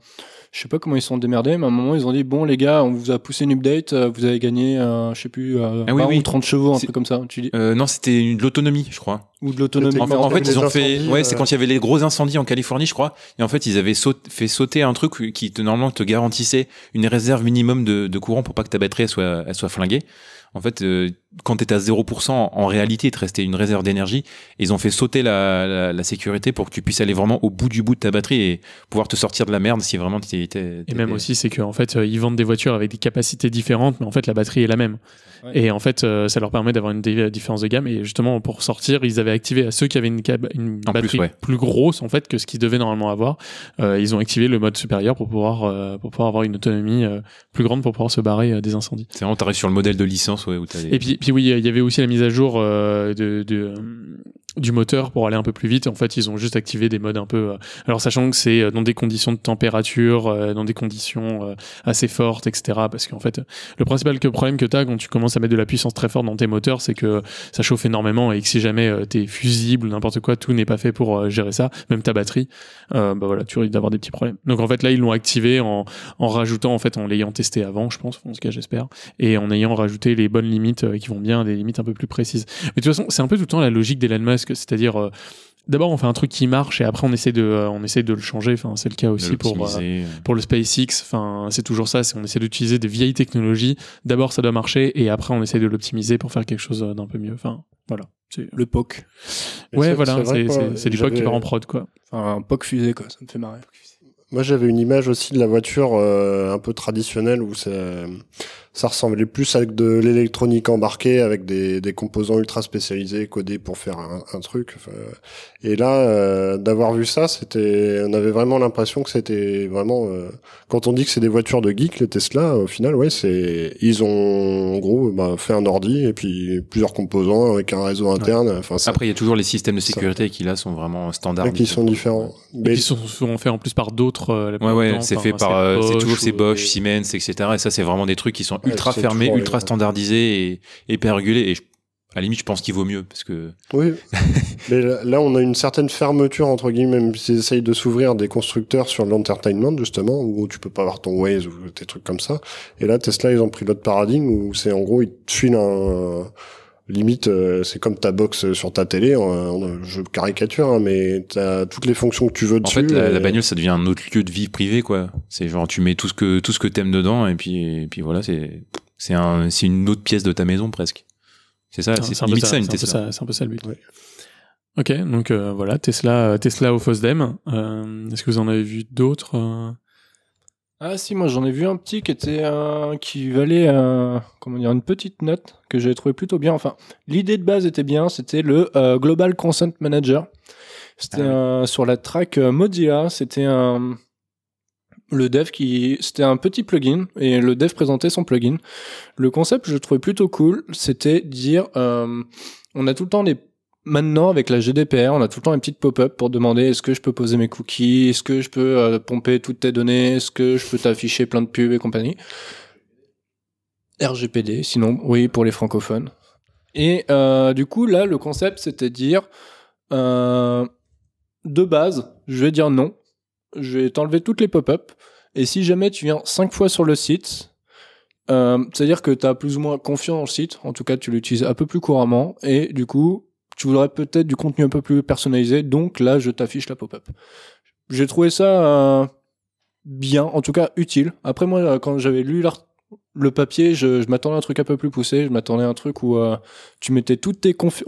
Je sais pas comment ils se sont démerdés, mais à un moment, ils ont dit Bon, les gars, on vous a poussé une update, euh, vous avez gagné, euh, je sais plus, euh, Ah oui, 20 oui. ou 30 chevaux, un C'est- truc comme ça. Tu dis... Euh, non, c'était de l'autonomie, je crois. Ou de l'autonomie. En, fait- en ils ont fait, ouais, c'est euh, quand il y avait les gros incendies en Californie, je crois. Et en fait, ils avaient saut- fait sauter un truc qui te, normalement te garantissait une réserve minimum de, de courant pour pas que ta batterie elle soit, elle soit flinguée. En fait, quand t'étais à 0%, en réalité, il te restait une réserve d'énergie. Ils ont fait sauter la, la, la sécurité pour que tu puisses aller vraiment au bout du bout de ta batterie et pouvoir te sortir de la merde si vraiment t'étais. t'étais- Et même aussi, c'est qu'en fait, euh, ils vendent des voitures avec des capacités différentes, mais en fait, la batterie est la même. Ouais. Et en fait, euh, ça leur permet d'avoir une différence de gamme. Et justement, pour sortir, ils avaient activé à ceux qui avaient une, une plus, batterie ouais. plus grosse en fait que ce qu'ils devaient normalement avoir. euh, ils ont activé le mode supérieur pour pouvoir euh, pour pouvoir avoir une autonomie euh, plus grande pour pouvoir se barrer euh, des incendies. C'est vraiment, t'arrives sur le modèle de licence, ouais, où Et puis, puis oui, il y avait aussi la mise à jour euh, de, du moteur pour aller un peu plus vite. En fait, ils ont juste activé des modes un peu. euh, alors, sachant que c'est euh, dans des conditions de température, euh, dans des conditions euh, assez fortes, etc. Parce qu'en fait, le principal que- problème que tu as quand tu commences à mettre de la puissance très forte dans tes moteurs, c'est que ça chauffe énormément et que si jamais euh, t'es fusible ou n'importe quoi, tout n'est pas fait pour euh, gérer ça, même ta batterie, bah voilà, tu risques d'avoir des petits problèmes. Donc en fait, là, ils l'ont activé en, en rajoutant, en fait, en l'ayant testé avant, je pense, en tout cas, j'espère, et en ayant rajouté les bonnes limites qui vont bien, des limites un peu plus précises. Mais de toute façon, c'est un peu tout le temps la logique d'Elon Musk, c'est-à-dire euh, d'abord on fait un truc qui marche et après on essaie de, euh, on essaie de le changer. Enfin, c'est le cas aussi pour euh, pour le SpaceX. Enfin, c'est toujours ça. C'est on essaie d'utiliser des vieilles technologies. D'abord, ça doit marcher et après on essaie de l'optimiser pour faire quelque chose d'un peu mieux. Enfin, voilà. C'est- Le POC. Ouais, c'est- voilà. c'est C'est c'est- c'est du POC qui part en prod, quoi. Enfin, un POC fusée, quoi. Ça me fait marrer. Moi, j'avais une image aussi de la voiture euh, un peu traditionnelle où ça, ça ressemblait plus à de l'électronique embarquée avec des, des composants ultra spécialisés codés pour faire un, un truc. Enfin, et là, euh, d'avoir vu ça, c'était, on avait vraiment l'impression que c'était vraiment. euh, quand on dit que c'est des voitures de geek, les Tesla, au final, ouais, c'est ils ont en gros bah, fait un ordi et puis plusieurs composants avec un réseau interne. Enfin, ça- Après, il y a toujours les systèmes de sécurité qui là sont vraiment standards. Ouais, qui sont différents. Et Mais qui sont souvent faits en plus par d'autres. euh, Ouais, ouais, c'est Enfin, fait par, euh, c'est toujours ces Bosch, Siemens, etc. Et ça, c'est vraiment des trucs qui sont ultra les- ultra standardisés et. Et je- à la limite, je pense qu'il vaut mieux parce que *laughs* Oui, mais là, là, on a une certaine fermeture, entre guillemets, même s'ils essayent de s'ouvrir des constructeurs sur l'entertainment, justement, où tu peux pas avoir ton Waze ou des trucs comme ça. Et là, Tesla, ils ont pris l'autre paradigme où c'est en gros, ils te filent un, limite, euh, c'est comme ta box sur ta télé. on- on- je caricature, hein, mais t'as toutes les fonctions que tu veux En dessus. fait, la, et- la bagnole, ça devient un autre lieu de vie privé, quoi. C'est genre, tu mets tout ce que, tout ce que t'aimes dedans, et puis, et puis voilà, c'est, c'est un, c'est une autre pièce de ta maison, presque. C'est ça, c'est un peu limite ça, une Tesla. C'est un peu ça le but. Ok, donc euh, voilà, Tesla, Tesla au FOSDEM. Euh, Est-ce que vous en avez vu d'autres euh Ah si, moi j'en ai vu un petit qui était euh, qui valait euh, comment dire une petite note que j'avais trouvé plutôt bien. Enfin, l'idée de base était bien, c'était le euh, Global Consent Manager. C'était euh, sur la track euh, Mozilla, c'était un le dev qui c'était un petit plugin et le dev présentait son plugin. Le concept je le trouvais plutôt cool, c'était dire euh, on a tout le temps des Maintenant, avec la GDPR, on a tout le temps une petite pop-up pour demander est-ce que je peux poser mes cookies, est-ce que je peux euh, pomper toutes tes données, est-ce que je peux t'afficher plein de pubs et compagnie. RGPD, sinon, oui, pour les francophones. Et euh, du coup, là, le concept, c'était dire, euh, de base, je vais dire non, je vais t'enlever toutes les pop-up, et si jamais tu viens cinq fois sur le site, c'est-à-dire que tu as plus ou moins confiance dans le site, en tout cas tu l'utilises un peu plus couramment, et du coup, tu voudrais peut-être du contenu un peu plus personnalisé, donc là, je t'affiche la pop-up. J'ai trouvé ça euh, bien, en tout cas utile. Après, moi, euh, quand j'avais lu le papier, je, m'attendais à un truc un peu plus poussé, je m'attendais à un truc où euh, tu mettais toutes tes confi-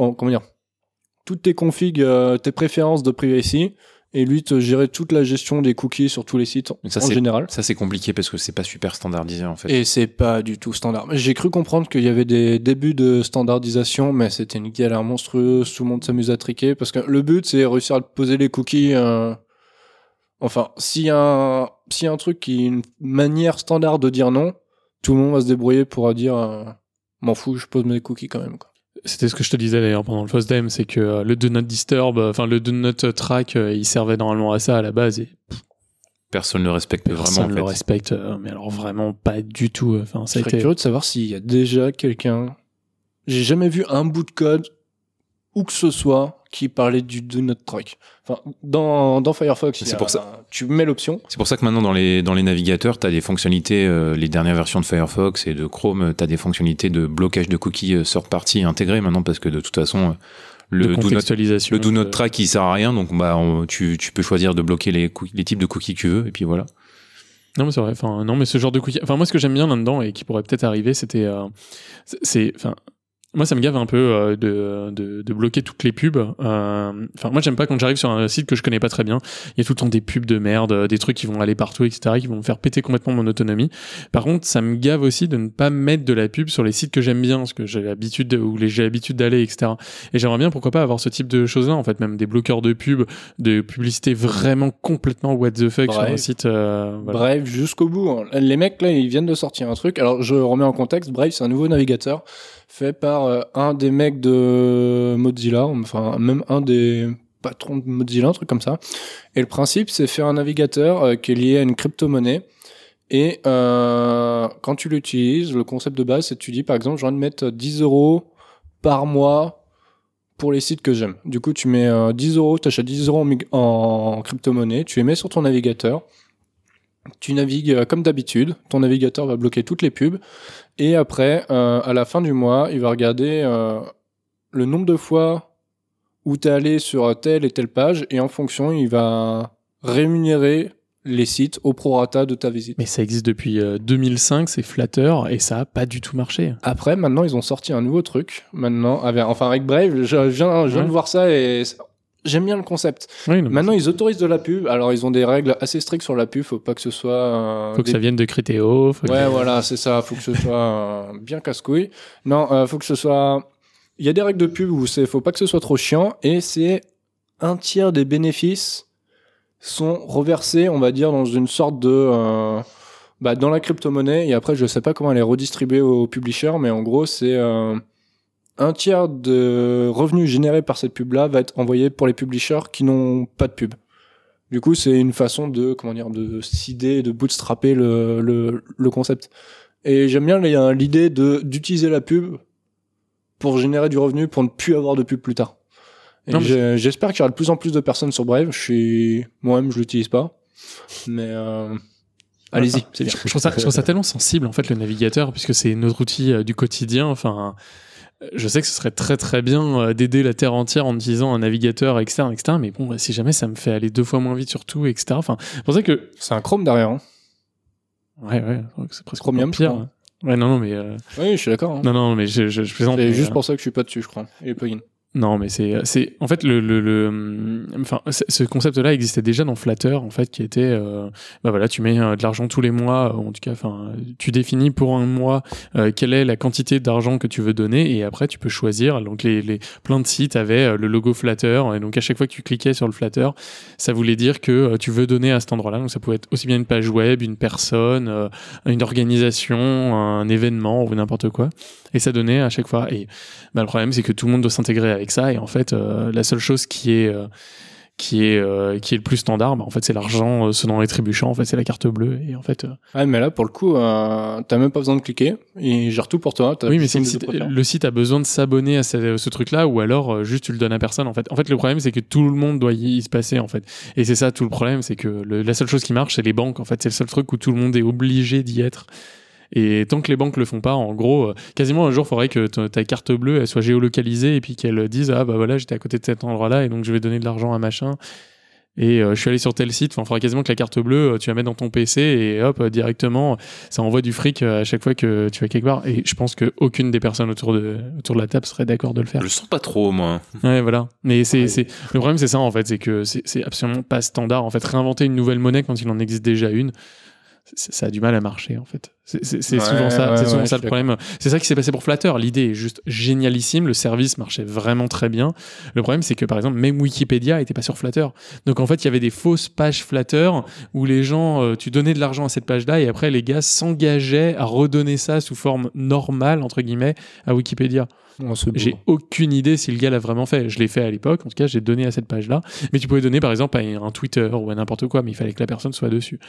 toutes tes configs, tes préférences de privacy, et lui te gérait toute la gestion des cookies sur tous les sites ça, en général. Ça, c'est compliqué parce que c'est pas super standardisé, en fait. Et c'est pas du tout standard. J'ai cru comprendre qu'il y avait des débuts de standardisation, mais c'était une galère monstrueuse. Tout le monde s'amuse à triquer parce que le but c'est réussir à poser les cookies. euh, Enfin, s'il y a un, a un truc qui est une manière standard de dire non, tout le monde va se débrouiller pour dire euh, m'en fous, je pose mes cookies quand même. Quoi. C'était ce que je te disais d'ailleurs pendant le FOSDEM, c'est que euh, le Do Not Disturb, euh, enfin le Do Not Track, euh, il servait normalement à ça à la base et Personne ne le respecte personne vraiment, en ne fait. le respecte, mais alors vraiment pas du tout. Enfin, Je ça serais été. curieux de savoir s'il y a déjà quelqu'un. J'ai jamais vu un bout de code où que ce soit qui parlait du Do Not Track. Enfin, dans, dans Firefox, C'est pour ça. tu mets l'option. C'est pour ça que maintenant dans les dans les navigateurs, tu as des fonctionnalités euh, les dernières versions de Firefox et de Chrome, tu as des fonctionnalités de blocage de cookies euh, third party intégrées maintenant parce que de toute façon euh, le do not, contextualisation, le do not de- track il sert à rien donc bah on- tu, tu peux choisir de bloquer les cookies- les types de cookies que tu veux et puis voilà. Non, mais c'est vrai. Enfin, non, mais ce genre de cookie. Enfin, moi, ce que j'aime bien là-dedans et qui pourrait peut-être arriver, c'était. euh, c'est- c'est. Enfin. Moi, ça me gave un peu euh, de, de, de bloquer toutes les pubs. Euh, Enfin, moi, j'aime pas quand j'arrive sur un site que je connais pas très bien. Il y a tout le temps des pubs de merde, euh, des trucs qui vont aller partout, etc., qui vont me faire péter complètement mon autonomie. Par contre, ça me gave aussi de ne pas mettre de la pub sur les sites que j'aime bien, parce que j'ai l'habitude de- où les- j'ai l'habitude d'aller, etc. Et j'aimerais bien, pourquoi pas, avoir ce type de choses-là, en fait, même des bloqueurs de pub, de publicité vraiment complètement what the fuck sur un Bref. site. euh, voilà. Bref, jusqu'au bout. hein. Les mecs, là, ils viennent de sortir un truc. Alors, je remets en contexte. Brave, c'est un nouveau navigateur fait par euh, un des mecs de Mozilla, enfin, même un des patrons de Mozilla, un truc comme ça. Et le principe, c'est faire un navigateur euh, qui est lié à une crypto-monnaie. Et euh, quand tu l'utilises, le concept de base, c'est tu dis, par exemple, j'ai envie de mettre 10 euros par mois pour les sites que j'aime. Du coup, tu mets euh, 10 euros, tu achètes 10 euros en, en crypto-monnaie, tu les mets sur ton navigateur, tu navigues euh, comme d'habitude, ton navigateur va bloquer toutes les pubs, et après, euh, à la fin du mois, il va regarder euh, le nombre de fois où tu es allé sur telle et telle page, et en fonction, il va rémunérer les sites au prorata de ta visite. Mais ça existe depuis euh, 2005, c'est Flatter, et ça a pas du tout marché. Après, maintenant, ils ont sorti un nouveau truc. Maintenant, avec, enfin avec Brave, je, je viens, je viens Ouais. de voir ça et j'aime bien le concept. Oui, non, Maintenant, ils autorisent de la pub. Alors, ils ont des règles assez strictes sur la pub. Faut pas que ce soit. euh, faut que des- ça vienne de. Faut que- Ouais, voilà, c'est ça. Faut que ce soit euh, bien casse-couille. Non, euh, faut que ce soit. Il y a des règles de pub où c'est. Faut pas que ce soit trop chiant et c'est un tiers des bénéfices sont reversés, on va dire, dans une sorte de. euh, bah, dans la crypto-monnaie. Et après, je sais pas comment elle est redistribuée aux publishers, mais en gros, c'est. Un tiers de revenus générés par cette pub-là va être envoyé pour les publishers qui n'ont pas de pub. Du coup, c'est une façon de, comment dire, de s'idée, de bootstrapper le, le, le concept. Et j'aime bien les- l'idée de, d'utiliser la pub pour générer du revenu pour ne plus avoir de pub plus tard. Mais- j'espère qu'il y aura de plus en plus de personnes sur Brave. Je suis, moi-même, je l'utilise pas. Mais, euh, allez-y, c'est bien. Je trouve, ça, je trouve ça *laughs* tellement sensible en fait le navigateur puisque c'est notre outil euh, du quotidien. Enfin, je sais que ce serait très très bien euh, d'aider la Terre entière en utilisant un navigateur externe, etc. Mais bon, bah, si jamais ça me fait aller deux fois moins vite sur tout, etc. Enfin, c'est pour ça que. C'est un Chrome derrière. Hein. Ouais, ouais, c'est presque Chromium, pire. Ouais, non, non, mais. euh, Oui, je suis d'accord. hein. Non, non, mais je, je, je plaisante. C'est juste euh, pour ça que je suis pas dessus, je crois. Et les plugins. Non, mais c'est, c'est, en fait, le, le, enfin, ce concept-là existait déjà dans Flutter, en fait, qui était, euh, bah voilà, tu mets euh, de l'argent tous les mois, ou en tout cas, enfin, tu définis pour un mois euh, quelle est la quantité d'argent que tu veux donner, et après, tu peux choisir. Donc, les, les plein de sites avaient euh, le logo Flutter, et donc à chaque fois que tu cliquais sur le Flutter, ça voulait dire que euh, tu veux donner à cet endroit-là. Donc, ça pouvait être aussi bien une page web, une personne, euh, une organisation, un événement ou n'importe quoi, et ça donnait à chaque fois. Et bah, le problème, c'est que tout le monde doit s'intégrer avec ça. Et en fait, euh, la seule chose qui est, euh, qui est, euh, qui est le plus standard, bah, en fait, c'est l'argent euh, selon les trébuchants. En fait, c'est la carte bleue. Et en fait, euh, Ouais, mais là, pour le coup, t'as même pas besoin de cliquer. Il gère tout pour toi. oui, mais le site, le site a besoin de s'abonner à ce, ce truc-là, ou alors juste tu le donnes à personne. En fait, en fait, le problème, c'est que tout le monde doit y, y se passer. En fait, et c'est ça tout le problème, c'est que le- la seule chose qui marche, c'est les banques. En fait, c'est le seul truc où tout le monde est obligé d'y être. Et tant que les banques le font pas, en gros, euh, quasiment un jour, il faudrait que ta carte bleue elle soit géolocalisée et puis qu'elle dise ah bah voilà, j'étais à côté de cet endroit-là et donc je vais donner de l'argent à machin. Et euh, je suis allé sur tel site. Enfin, il faudrait quasiment que la carte bleue, euh, tu la mets dans ton PC et hop, directement, ça envoie du fric à chaque fois que tu vas quelque part. Et je pense qu'aucune des personnes autour de, autour de la table serait d'accord de le faire. Je le sens pas trop, moi. Ouais, voilà. Mais c'est, c'est, le problème, c'est ça, en fait, c'est que c'est, absolument pas standard. En fait, réinventer une nouvelle monnaie quand il en existe déjà une, ça a du mal à marcher, en fait. C'est, Ouais, souvent ça, ouais, c'est souvent ouais, ça le problème. C'est ça qui s'est passé pour Flutter. L'idée est juste génialissime. Le service marchait vraiment très bien. Le problème, c'est que, par exemple, même Wikipédia était pas sur Flutter. Donc, en fait, il y avait des fausses pages Flutter où les gens, euh, tu donnais de l'argent à cette page-là et après, les gars s'engageaient à redonner ça sous forme normale, entre guillemets, à Wikipédia. Oh. J'ai aucune idée si le gars l'a vraiment fait. Je l'ai fait à l'époque, en tout cas, j'ai donné à cette page-là. Mais tu pouvais donner, par exemple, à un Twitter ou à n'importe quoi, mais il fallait que la personne soit dessus.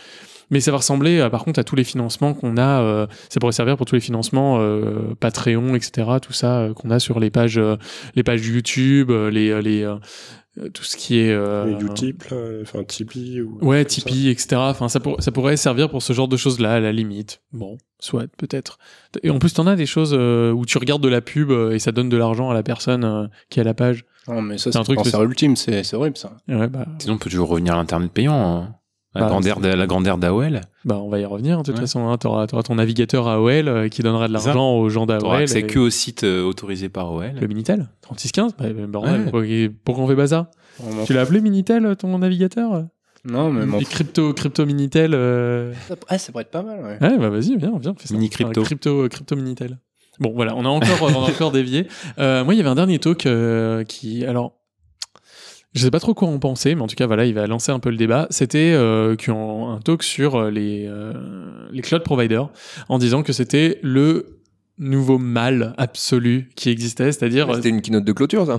Mais ça va ressembler, euh, par contre, à tous les financements qu'on a. euh, ça pourrait servir pour tous les financements euh, Patreon, etc. Tout ça euh, qu'on a sur les pages, euh, les pages YouTube, euh, les, euh, les euh, euh, tout ce qui est. euh, Utip, là, enfin Tipeee ou. Ouais. Tipeee, etc. Enfin, ça, pour- ça pourrait servir pour ce genre de choses-là, à la limite. Bon, soit, peut-être. Et en plus, t'en as des choses euh, où tu regardes de la pub euh, et ça donne de l'argent à la personne euh, qui a la page. Non, mais ça, C'est un truc ultime. C'est c'est horrible, ça. Ouais, bah, Sinon, on peut toujours revenir à l'internet payant. hein. La, Bah, grandeur de, la grandeur d'AOL. bah, on va y revenir. De toute Ouais. façon, hein, t'auras, t'auras ton navigateur AOL euh, qui donnera de C'est l'argent aux gens d'AOL. et- que au site euh, autorisé par OL. Le Minitel 3615 bah, bah, bordel, Ouais. pourquoi, pourquoi on fait pas ça On m'en Tu l'as appelé Minitel, ton navigateur Non, mais mon... Crypto, crypto Minitel euh, ça, ah, ça pourrait être pas mal, ouais. Ouais, bah vas-y, viens, viens, fais ça. Mini crypto. Crypto, crypto Minitel. Bon, voilà, on a encore, on a encore *laughs* dévié. Euh, moi, il y avait un dernier talk euh, qui, alors, je sais pas trop quoi en penser, mais en tout cas, voilà, il va lancer un peu le débat. C'était euh, un talk sur euh, les, euh, les cloud providers, en disant que c'était le nouveau mal absolu qui existait, c'est-à-dire, C'était une keynote de clôture, ça.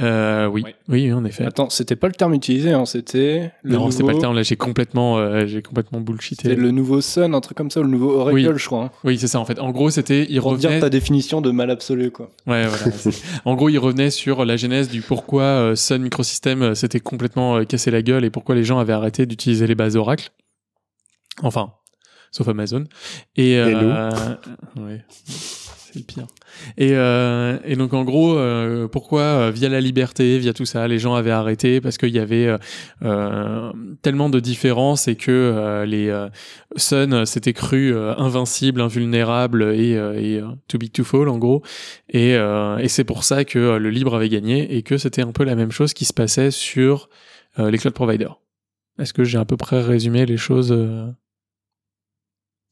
Euh, oui, oui, en effet. Attends, c'était pas le terme utilisé, hein, c'était le non, c'est pas le nouveau- terme. Là, j'ai complètement, euh, j'ai complètement bullshité. C'était le nouveau Sun, un truc comme ça, ou le nouveau Oracle, Oui. je crois. hein. Oui, c'est ça. En fait, en gros, c'était, il Pour dire revenait. ta définition de mal absolu, quoi. Ouais, voilà. *laughs* en gros, il revenait sur la genèse du pourquoi euh, Sun Microsystem euh, s'était complètement euh, cassé la gueule et pourquoi les gens avaient arrêté d'utiliser les bases Oracle. Enfin, sauf Amazon. Et, Et euh, ouais, pire. Et, euh, et donc en gros, euh, pourquoi euh, via la liberté, via tout ça, les gens avaient arrêté? Parce qu'il y avait tellement de différences et que les Sun s'étaient cru euh, invincible, invulnérable et, too big to fall en gros. Et, c'est pour ça que le libre avait gagné et que c'était un peu la même chose qui se passait sur les cloud providers. Est-ce que j'ai à peu près résumé les choses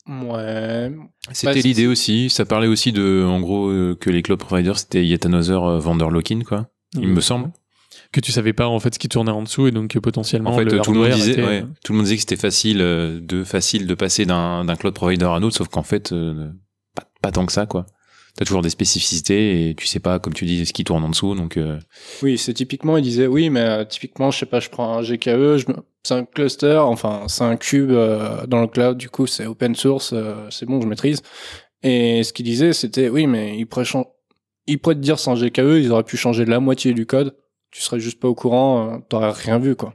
Ouais. C'était Bah, l'idée aussi. Ça parlait aussi de, en gros, euh, que les cloud providers, c'était yet another euh, vendor lock-in, quoi. Il me semble. que tu savais pas en fait ce qui tournait en dessous et donc que potentiellement En fait, le tout le monde disait, était- ouais, tout le monde disait que c'était facile euh, de facile de passer d'un d'un cloud provider à un autre, sauf qu'en fait, euh, pas, pas tant que ça, quoi. T'as toujours des spécificités et tu sais pas, comme tu dis, ce qui tourne en dessous, donc. euh, Oui, c'est typiquement, il disait, oui, mais euh, typiquement, je sais pas, je prends un GKE, je me- c'est un cluster, enfin, c'est un cube euh, dans le cloud, du coup, c'est open source, c'est bon, je maîtrise. Et ce qu'il disait, c'était, oui, mais il pourrait, chan- il pourrait te dire sans GKE, ils auraient pu changer la moitié du code, tu serais juste pas au courant, t'aurais rien vu, quoi.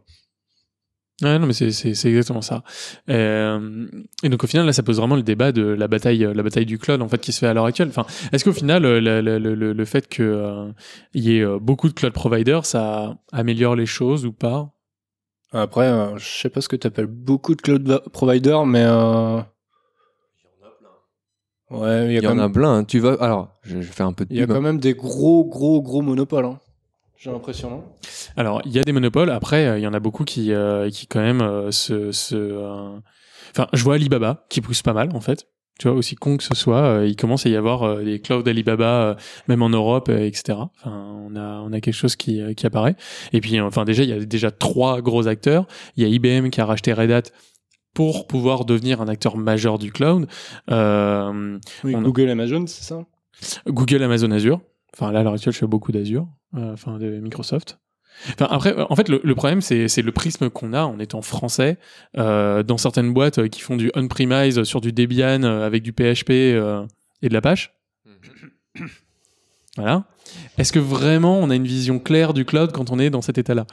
Ouais, non, mais c'est, c'est, c'est exactement ça. Euh, et donc au final, là, ça pose vraiment le débat de la bataille, la bataille du cloud en fait qui se fait à l'heure actuelle. Enfin, est-ce qu'au final, le, le, le, le fait que euh, il y ait euh, beaucoup de cloud providers, ça améliore les choses ou pas? Après, euh, je sais pas ce que tu appelles beaucoup de cloud providers, mais euh... ouais, il y, a Il y en a plein. hein. Tu vas. Alors, je, je fais un peu de Il y a quand même des gros, gros, gros monopoles. Hein. J'ai l'impression, non? Alors, il y a des monopoles. Après, euh, il y en a beaucoup qui, euh, qui quand même euh, se, se, euh, Enfin, je vois Alibaba qui pousse pas mal en fait. Tu vois, aussi con que ce soit, il commence à y avoir des clouds Alibaba, même en Europe, etc. Enfin, on a, on a quelque chose qui, qui apparaît. Et puis, enfin, déjà, il y a déjà trois gros acteurs. Il y a IBM qui a racheté Red Hat pour pouvoir devenir un acteur majeur du cloud. Oui, a- Google, Amazon, c'est ça? Google, Amazon, Azure. Enfin, là, à l'heure actuelle, je fais beaucoup d'Azure, euh, enfin, de Microsoft. Enfin, après, en fait, le, le problème, c'est le prisme qu'on a en étant français. Euh, dans certaines boîtes euh, qui font du on-premise sur du Debian euh, avec du PHP et de l'Apache. Voilà. Est-ce que vraiment on a une vision claire du cloud quand on est dans cet état-là?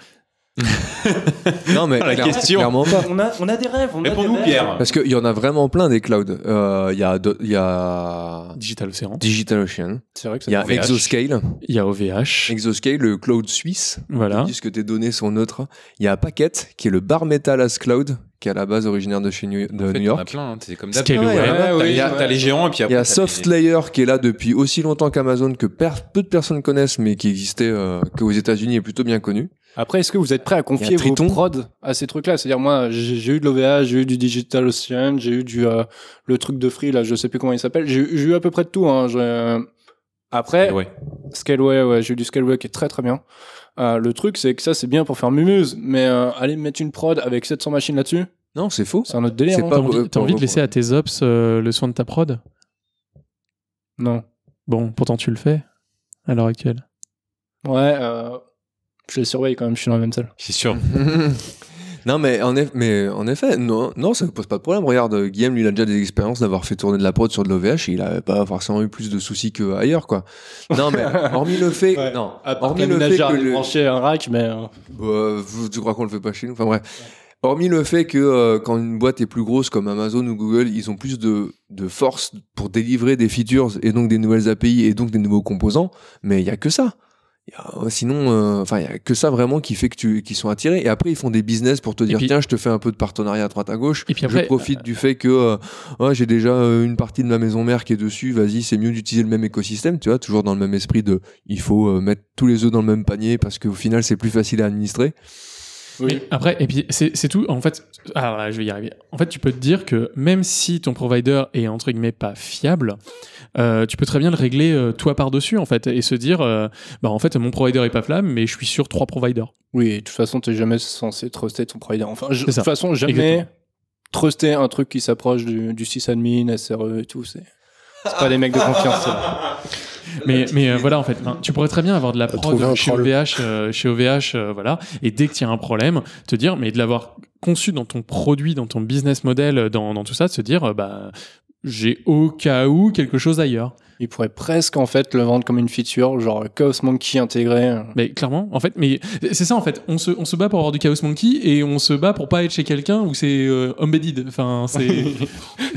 *laughs* Non, mais La clairement- question. clairement pas. on a, on a des rêves. On Réponds-nous, Pierre. Parce qu'il y en a vraiment plein des clouds. Euh, Il y, a il y a Digital Ocean. DigitalOcean. C'est vrai que Il y a OVH. Exoscale. Il y a OVH. Exoscale, le cloud suisse. Voilà. Ils disent que tes données sont neutres. Il y a Packet, qui est le Bar Metal as Cloud, qui est à la base originaire de chez New, de En fait, New as York. plein, hein. c'est comme Scaleway. d'hab. Ouais, T'as oui, les- ouais. T'as les géants et puis Il après. y a t'as SoftLayer qui est là depuis aussi longtemps qu'Amazon, que per- peu de personnes connaissent, mais qui existait euh, qu'aux États-Unis et plutôt bien connu. Après, est-ce que vous êtes prêt à confier vos prods à ces trucs-là? C'est-à-dire, moi, j'ai eu de l'OVH, j'ai eu du Digital Ocean, j'ai eu du euh, le truc de Free, là, je sais plus comment il s'appelle. J'ai eu- à peu près de tout. Hein. Je- Après, Ouais. Scaleway, ouais, j'ai eu du Scaleway qui est très très bien. Euh, le truc, c'est que ça, c'est bien pour faire mumuse, mais euh, aller mettre une prod avec 700 machines là-dessus, Non, c'est faux. c'est un autre délire. Hein. T'as envie, envie de laisser à tes ops euh, le soin de ta prod? Non. Bon, pourtant tu le fais à l'heure actuelle. Ouais, euh, je les surveille quand même, je suis dans la même salle. C'est sûr. *laughs* non, mais en, eff- mais en effet, non, non, ça ne pose pas de problème. Regarde, euh, Guillaume, lui, il a déjà des expériences d'avoir fait tourner de la prod sur de l'OVH et il a pas forcément eu plus de soucis qu'ailleurs, quoi. Non, mais *laughs* hormis le fait, Ouais. non, À part hormis le fait que le- brancher un rack, mais... euh, vous- tu crois qu'on le fait pas chez nous? Enfin bref. Hormis le fait que euh, quand une boîte est plus grosse comme Amazon ou Google, ils ont plus de, de force pour délivrer des features et donc des nouvelles API et donc des nouveaux composants, mais il y a que ça. Euh, sinon, euh, enfin, il y a que ça vraiment qui fait que tu, qu'ils sont attirés. Et après, ils font des business pour te dire puis- tiens, je te fais un peu de partenariat à droite à gauche. Et puis après, je profite du fait que euh, ouais, j'ai déjà euh, une partie de ma maison mère qui est dessus. Vas-y, c'est mieux d'utiliser le même écosystème. Tu vois, toujours dans le même esprit de il faut euh, mettre tous les œufs dans le même panier parce qu'au final, c'est plus facile à administrer. Mais après, et puis c'est tout. En fait, alors là, je vais y arriver. En fait, tu peux te dire que même si ton provider est entre guillemets pas fiable, euh, tu peux très bien le régler euh, toi par dessus en fait et se dire, euh, bah en fait mon provider est pas fiable, mais je suis sur trois providers. Oui, et de toute façon, t'es jamais censé truster ton provider. Enfin, je- de toute façon, jamais Exactement. truster un truc qui s'approche du, du sysadmin, SRE et tout. C'est c'est pas des mecs de confiance. Mais, mais euh, voilà, en fait, enfin, tu pourrais très bien avoir de la prod chez. OVH, euh, chez OVH, euh, voilà, et dès que tu as un problème, te dire, mais de l'avoir conçu dans ton produit, dans ton business model, dans, dans tout ça, de se dire, euh, bah, j'ai au cas où quelque chose ailleurs. Ils pourraient presque en fait le vendre comme une feature, genre Chaos Monkey intégré. Mais clairement, en fait, mais c'est ça en fait. On se, on se bat pour avoir du Chaos Monkey et on se bat pour pas être chez quelqu'un où c'est euh, embedded. Enfin, c'est. *laughs*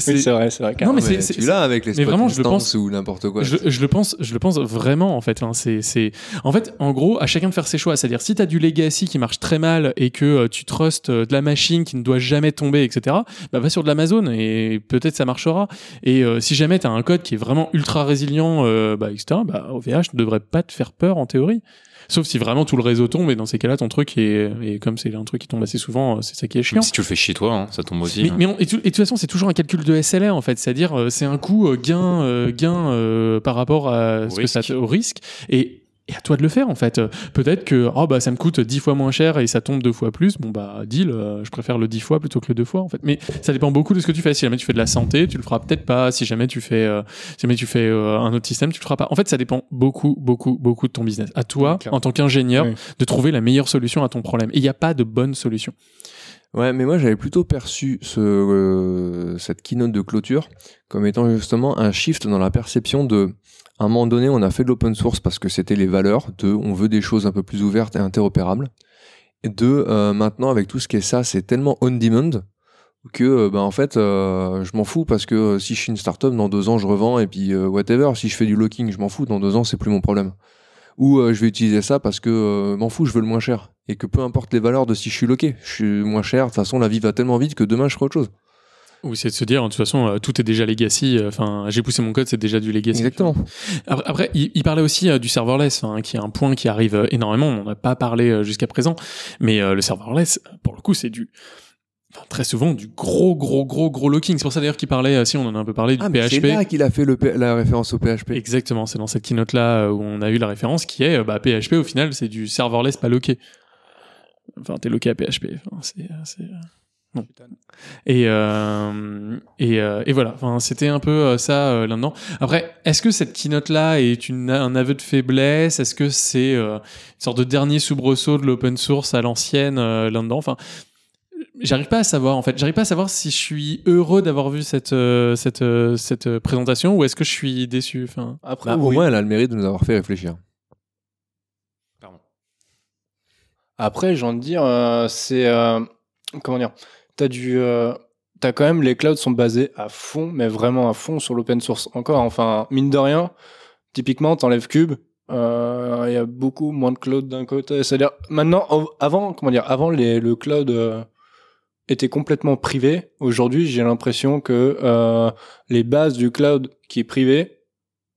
Oui, c'est vrai, c'est vrai. Non, mais Mais c'est. l'as avec les mais vraiment, je le instance pense- ou n'importe quoi. Je, je le pense, je le pense vraiment en fait. hein. c'est, c'est, en fait, en gros, à chacun de faire ses choix. C'est-à-dire, si tu as du legacy qui marche très mal et que euh, tu trustes euh, de la machine qui ne doit jamais tomber, etc. Bah, va sur de l'Amazon et peut-être ça marchera. Et euh, si jamais tu as un code qui est vraiment ultra résilient, euh, bah, etc. Bah, OVH ne devrait pas te faire peur en théorie. Sauf si vraiment tout le réseau tombe et dans ces cas-là, ton truc est, et comme c'est un truc qui tombe assez souvent, euh, c'est ça qui est chiant. Si tu le fais chez toi, hein, ça tombe aussi. Mais, hein. mais on- et, tout- et de toute façon, c'est toujours un calcul de SLA en fait, c'est-à-dire euh, c'est un coût euh, gain gain euh, par rapport à Au ce que ça au risque et, et à toi de le faire en fait. Peut-être que oh bah ça me coûte 10 fois moins cher et ça tombe deux fois plus. Bon bah deal, euh, je préfère le 10 fois plutôt que le deux fois en fait. Mais ça dépend beaucoup de ce que tu fais. Si jamais tu fais de la santé, tu le feras peut-être pas. Si jamais tu fais euh, si jamais tu fais euh, un autre système, tu le feras pas. En fait, ça dépend beaucoup beaucoup beaucoup de ton business. À toi en tant qu'ingénieur Oui. de trouver la meilleure solution à ton problème. Et il n'y a pas de bonne solution. Ouais, mais moi j'avais plutôt perçu ce, cette keynote de clôture comme étant justement un shift dans la perception de. À un moment donné, on a fait de l'open source parce que c'était les valeurs de on veut des choses un peu plus ouvertes et interopérables. Et deux, euh, maintenant avec tout ce qui est ça, c'est tellement on demand que euh, bah, en fait euh, je m'en fous parce que si je suis une startup dans deux ans je revends et puis whatever. Si je fais du locking je m'en fous. Dans deux ans c'est plus mon problème. Ou je vais utiliser ça parce que m'en fous je veux le moins cher. Et que peu importe les valeurs de si je suis loqué je suis moins cher. De toute façon la vie va tellement vite que demain je ferai autre chose Ou c'est de se dire, de toute façon, euh, tout est déjà legacy. euh, Enfin, j'ai poussé mon code, c'est déjà du legacy. Exactement. Après, après, il, il parlait aussi euh, du serverless, hein, qui est un point qui arrive énormément. On n'en a pas parlé jusqu'à présent, mais le serverless, pour le coup, c'est du enfin, très souvent du gros, gros, gros, gros locking. C'est pour ça d'ailleurs qu'il parlait, si on en a un peu parlé, du ah mais c'est PHP. là qu'il a fait le la référence au PHP Exactement, c'est dans cette keynote là où on a eu la référence qui est bah, PHP au final c'est du serverless pas loqué. Enfin, t'es loqué à PHP. Enfin, c'est, c'est, non. Et, euh, et, euh, et voilà, enfin, c'était un peu euh, ça euh, là-dedans. Après, est-ce que cette keynote-là est une, un aveu de faiblesse? Est-ce que c'est euh, une sorte de dernier soubresaut de l'open source à l'ancienne euh, là-dedans? Enfin, j'arrive pas à savoir en fait. J'arrive pas à savoir si je suis heureux d'avoir vu cette, euh, cette, euh, cette présentation ou est-ce que je suis déçu? Enfin, Après, Bah, au moins elle a le mérite de nous avoir fait réfléchir Après, j'ai envie de dire, euh, c'est euh, comment dire, t'as du, euh, t'as quand même les clouds sont basés à fond, mais vraiment à fond sur l'open source. Encore, enfin, mine de rien, typiquement, t'enlèves Cube, euh, il y a beaucoup moins de cloud d'un côté. C'est-à-dire, maintenant, av- avant, comment dire, avant le cloud euh, était complètement privé. Aujourd'hui, j'ai l'impression que les bases du cloud qui est privé,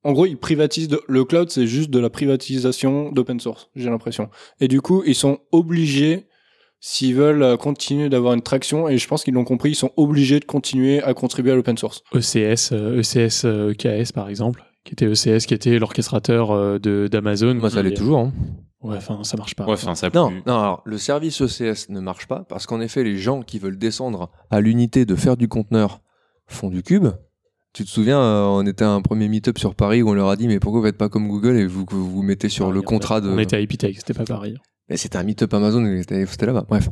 en gros, ils privatisent le cloud, c'est juste de la privatisation d'open source, j'ai l'impression. Et du coup, ils sont obligés, s'ils veulent euh, continuer d'avoir une traction, et je pense qu'ils l'ont compris, ils sont obligés de continuer à contribuer à l'open source. ECS, euh, ECS euh, KS par exemple, qui était ECS, qui était l'orchestrateur de d'Amazon. moi ça l'est toujours hein. Ouais, enfin ça marche pas. Ouais, enfin, ça a Non, non, alors, le service ECS ne marche pas parce qu'en effet, les gens qui veulent descendre à l'unité de faire du conteneur font du cube. Tu te souviens, euh, on était à un premier meet-up sur Paris où on leur a dit mais pourquoi vous faites pas comme Google et vous vous, vous mettez sur le contrat de. On était à Epitech, c'était pas pareil. Mais c'était un meet-up Amazon, c'était là-bas. Bref.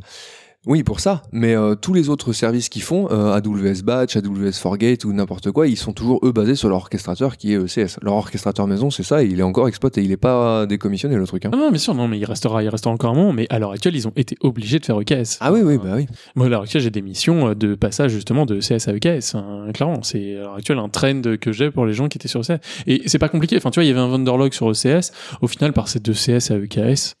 Oui, pour ça. Mais euh, tous les autres services qu'ils font, euh, AWS Batch, AWS Forgate ou n'importe quoi, ils sont toujours eux basés sur leur orchestrateur qui est ECS. Leur orchestrateur maison, c'est ça, et il est encore exploité. Il est pas décommissionné le truc. Hein. Ah non, bien sûr, non, mais il restera, il restera encore un moment, mais à l'heure actuelle, ils ont été obligés de faire EKS. Ah oui, oui, bah oui. Moi, à l'heure actuelle, j'ai des missions euh, de passage justement de CS à EKS. hein, clairement, c'est à l'heure actuelle un trend que j'ai pour les gens qui étaient sur ECS. Et c'est pas compliqué. Enfin, tu vois, il y avait un vendor log sur ECS. Au final, par ces deux CS à EKS,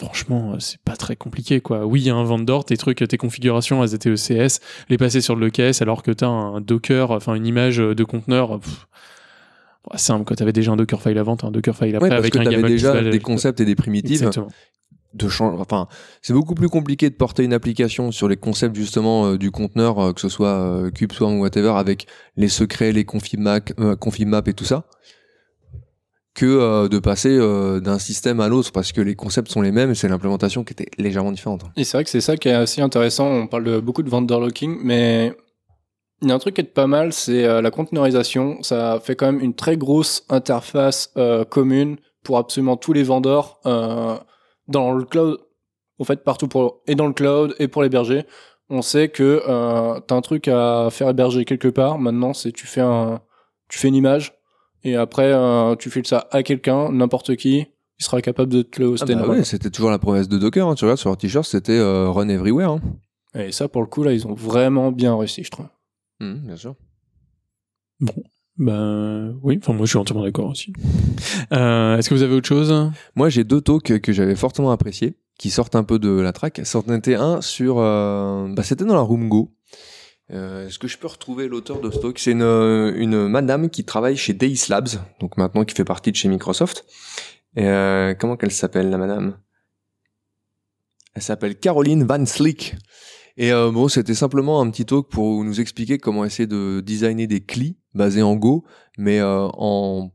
franchement, euh, c'est pas très compliqué, quoi. Oui, il y a un vendor, tes trucs, tes configurations, elles étaient ECS, les passer sur le EKS alors que t'as un Docker, enfin une image de conteneur. pff, simple, quoi. T'avais déjà un Dockerfile avant, t'as un Dockerfile après Ouais, parce avec que un déjà des concepts et des primitives. Exactement. de changer. Enfin, c'est beaucoup plus compliqué de porter une application sur les concepts justement euh, du conteneur, euh, que ce soit euh, CubeSwarm ou whatever, avec les secrets, les config-mac, euh, config-map et tout ça, que euh, de passer euh, d'un système à l'autre, parce que les concepts sont les mêmes et c'est l'implémentation qui était légèrement différente. Et c'est vrai que c'est ça qui est assez intéressant. On parle beaucoup de vendor locking, mais il y a un truc qui est pas mal, c'est euh, la conteneurisation. Ça fait quand même une très grosse interface commune pour absolument tous les vendors euh, dans le cloud. En fait, partout pour et dans le cloud et pour l'héberger. On sait que euh, t'as un truc à faire héberger quelque part. Maintenant, c'est tu fais un, tu fais une image et après euh, tu files ça à quelqu'un, n'importe qui, il sera capable de te le Ah hoster. bah ouais, c'était toujours la promesse de Docker. hein. Tu regardes sur leur t-shirt, c'était euh, Run Everywhere. hein. Et ça, pour le coup, là, ils ont vraiment bien réussi, je trouve. Mhm, bien sûr. Bon. Ben oui, enfin moi je suis entièrement d'accord aussi. *laughs* Euh, Est-ce que vous avez autre chose? Moi, j'ai deux talks que j'avais fortement appréciés, qui sortent un peu de la track. C'en était un sur... euh, bah, c'était dans la Room Go. Euh, Est-ce que je peux retrouver l'auteur de ce talk C'est une, euh, une madame qui travaille chez Deis Labs, donc maintenant qui fait partie de chez Microsoft. Et, euh, comment qu'elle s'appelle, la madame? Elle s'appelle Caroline Van Slick. Et euh, bon, c'était simplement un petit talk pour nous expliquer comment essayer de designer des CLI basés en Go, mais euh, en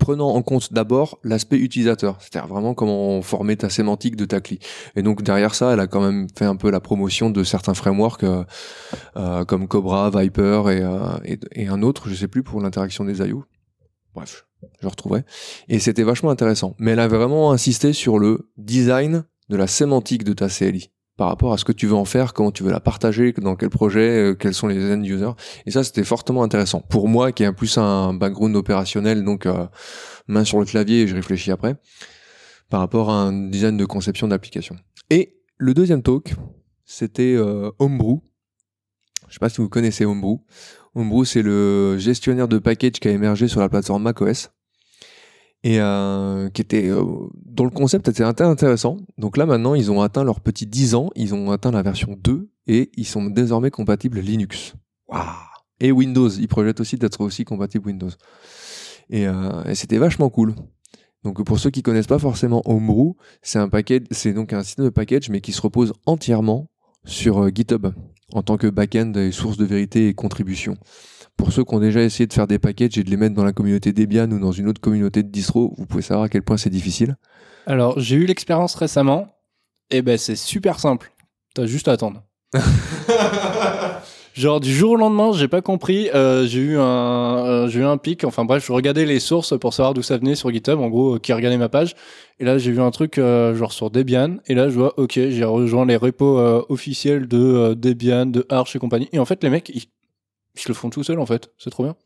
prenant en compte d'abord l'aspect utilisateur, c'est-à-dire vraiment comment former ta sémantique de ta CLI. Et donc derrière ça, elle a quand même fait un peu la promotion de certains frameworks euh, euh, comme Cobra, Viper et, euh, et, un autre, je sais plus pour l'interaction des IO. Bref, je retrouverai. Et c'était vachement intéressant. Mais elle avait vraiment insisté sur le design de la sémantique de ta CLI par rapport à ce que tu veux en faire, comment tu veux la partager, dans quel projet, euh, quels sont les end users. Et ça, c'était fortement intéressant. Pour moi, qui un plus un background opérationnel, donc euh, main sur le clavier, et je réfléchis après, par rapport à un design de conception d'application. Et le deuxième talk, c'était euh, Homebrew. Je sais pas si vous connaissez Homebrew. Homebrew, c'est le gestionnaire de package qui a émergé sur la plateforme macOS et euh, qui était euh, dont le concept était intéressant. Donc là maintenant, ils ont atteint leur petit 10 ans, ils ont atteint la version 2 et ils sont désormais compatibles Linux. Et Windows, ils projettent aussi d'être aussi compatibles Windows. Et, euh, et c'était vachement cool. Donc pour ceux qui connaissent pas forcément Homebrew, c'est un package, c'est donc un système de package mais qui se repose entièrement sur euh, GitHub en tant que backend et source de vérité et contribution. Pour ceux qui ont déjà essayé de faire des packages et de les mettre dans la communauté Debian ou dans une autre communauté de distro, vous pouvez savoir à quel point c'est difficile. Alors, j'ai eu l'expérience récemment. Et ben, c'est super simple. T'as juste à attendre. *laughs* Genre du jour au lendemain, j'ai pas compris. euh, j'ai eu un, euh, j'ai eu un pic. Enfin bref, je regardais les sources pour savoir d'où ça venait sur GitHub. En gros, euh, qui regardait ma page. Et là, j'ai vu un truc euh, genre sur Debian. Et là, je vois, ok, j'ai rejoint les repos euh, officiels de euh, Debian, de Arch et compagnie. Et en fait, les mecs, ils, ils le font tout seuls en fait. C'est trop bien.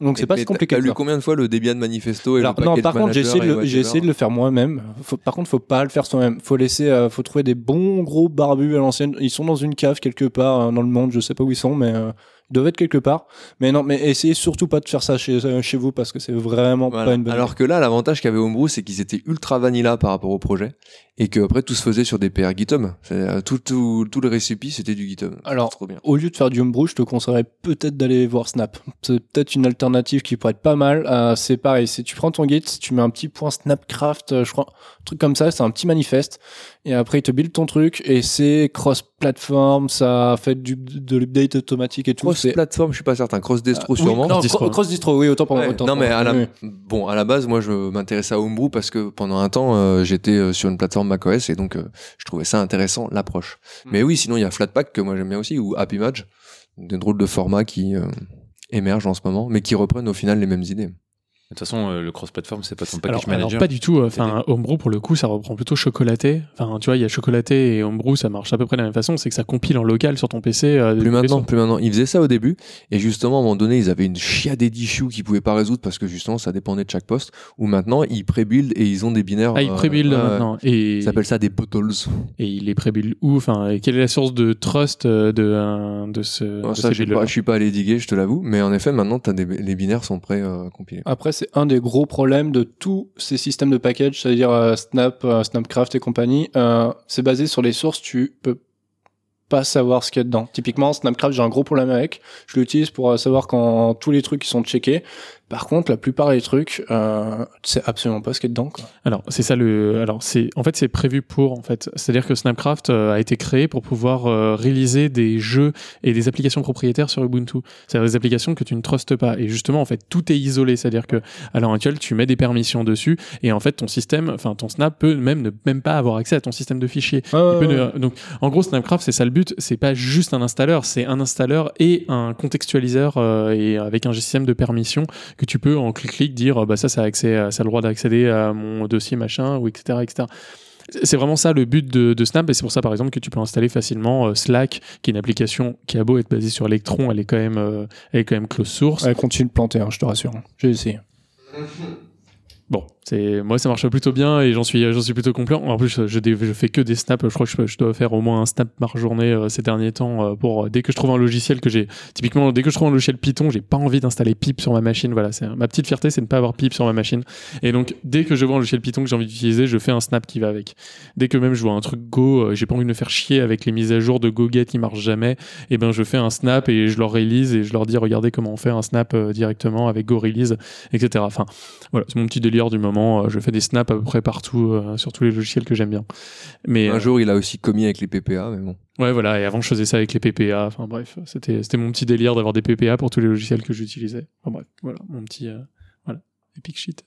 Donc c'est pas si compliqué. T'as lu combien de fois le Debian Manifesto et Alors, le non, par contre, j'ai essayé, de le, j'ai whatever essayé de le faire moi-même. Par contre, faut pas le faire soi-même. Faut laisser, euh, faut trouver des bons gros barbus à l'ancienne. Ils sont dans une cave quelque part euh, dans le monde. Je sais pas où ils sont, mais euh, doivent être quelque part. Mais non, mais essayez surtout pas de faire ça chez, euh, chez vous parce que c'est vraiment Voilà. pas une bonne Alors que là, l'avantage qu'avait Homebrew, c'est qu'ils étaient ultra vanilla par rapport au projet et que après tout se faisait sur des PR GitHub. Euh, Tout, tout, tout le récipi, c'était du GitHub. Alors, trop bien. au lieu de faire du homebrew, je te conseillerais peut-être d'aller voir Snap. C'est peut-être une alternative qui pourrait être pas mal. Euh, c'est pareil, c'est tu prends ton Git, tu mets un petit point Snapcraft, je crois, un truc comme ça, c'est un petit manifeste, et après il te build ton truc, et c'est cross-platform, ça fait du, de l'update automatique et tout. Cross plateforme, je suis pas certain. Cross distro Euh, oui, sûrement. non, cro- cross distro, oui, autant pour Ouais, autant non mais à la, oui. bon à la base moi je m'intéressais à Homebrew parce que pendant un temps euh, j'étais euh, sur une plateforme macOS et donc euh, je trouvais ça intéressant l'approche. Hmm. Mais oui sinon il y a Flatpak que moi j'aime bien aussi ou Happy Match, des drôles de formats qui euh, émergent en ce moment mais qui reprennent au final les mêmes idées. De toute façon, euh, le cross-platform, c'est pas ton package Alors, alors, manager. pas du tout. Enfin, Homebrew pour le coup, ça reprend plutôt chocolaté. Enfin, tu vois, il y a chocolaté et Homebrew, ça marche à peu près de la même façon. C'est que ça compile en local sur ton PC. euh, Plus maintenant, plus maintenant. Ils faisaient ça au début, et justement, à un moment donné, ils avaient une chiadée d'issues qu'ils pouvaient pas résoudre parce que justement, ça dépendait de chaque poste. Ou maintenant, ils pré-build et ils ont des binaires. Ah, ils euh, pré-build ouais, maintenant. Et Ils appellent ça des bottles. Et il les pré-build où? Enfin, quelle est la source de trust euh, de, euh, de ce. Bon, de ça, je suis pas, je suis pas allé diguer, je te l'avoue. Mais en effet, maintenant, t'as des, les binaires sont prêts euh, compilés. Après, c'est un des gros problèmes de tous ces systèmes de package, c'est-à-dire euh, Snap, euh, Snapcraft et compagnie. Euh, c'est basé sur les sources, tu peux pas savoir ce qu'il y a dedans. Typiquement, Snapcraft, j'ai un gros problème avec. Je l'utilise pour savoir quand tous les trucs sont checkés. Par contre, la plupart des trucs, euh, tu sais absolument pas ce qu'il y a dedans. Quoi. Alors c'est ça le. Alors c'est en fait c'est prévu pour en fait. C'est-à-dire que Snapcraft euh, a été créé pour pouvoir euh, réaliser des jeux et des applications propriétaires sur Ubuntu. C'est-à-dire des applications que tu ne trustes pas. Et justement en fait tout est isolé. C'est-à-dire que à l'heure actuelle tu mets des permissions dessus et en fait ton système, enfin ton Snap peut même ne même pas avoir accès à ton système de fichiers. Ne- donc en gros Snapcraft c'est ça le but. C'est pas juste un installeur, c'est un installeur et un contextualiseur euh, et avec un système de permissions que tu peux en clic-clic dire euh, bah ça ça a accès à- ça a le droit d'accéder à mon dossier machin ou etc etc c'est vraiment ça le but de, de Snap et c'est pour ça par exemple que tu peux installer facilement euh, Slack qui est une application qui a beau être basée sur Electron elle est quand même euh, elle est quand même close source Elle continue de planter, hein, je te rassure. J'ai essayé. *laughs* Bon, moi ça marche plutôt bien et j'en suis plutôt complet. En plus, je, je fais que des snaps. Je crois que je, dois faire au moins un snap par journée euh, ces derniers temps euh, pour dès que je trouve un logiciel que j'ai typiquement dès que je trouve un logiciel Python, j'ai pas envie d'installer Pip sur ma machine. Voilà, c'est ma petite fierté, c'est de ne pas avoir Pip sur ma machine. Et donc dès que je vois un logiciel Python que j'ai envie d'utiliser, je fais un snap qui va avec. Dès que même je vois un truc Go, euh, j'ai pas envie de me faire chier avec les mises à jour de GoGet qui marchent jamais. Et ben je fais un snap et je leur release et je leur dis regardez comment on fait un snap euh, directement avec Go Release, etc. Enfin voilà, c'est mon petit délire du moment. Euh, Je fais des snaps à peu près partout euh, sur tous les logiciels que j'aime bien. Mais Un euh, jour, il a aussi commis avec les PPA, mais bon. ouais voilà, et avant je faisais ça avec les PPA. Enfin bref, c'était c'était mon petit délire d'avoir des PPA pour tous les logiciels que j'utilisais. Enfin bref, voilà, mon petit voilà, epic shit.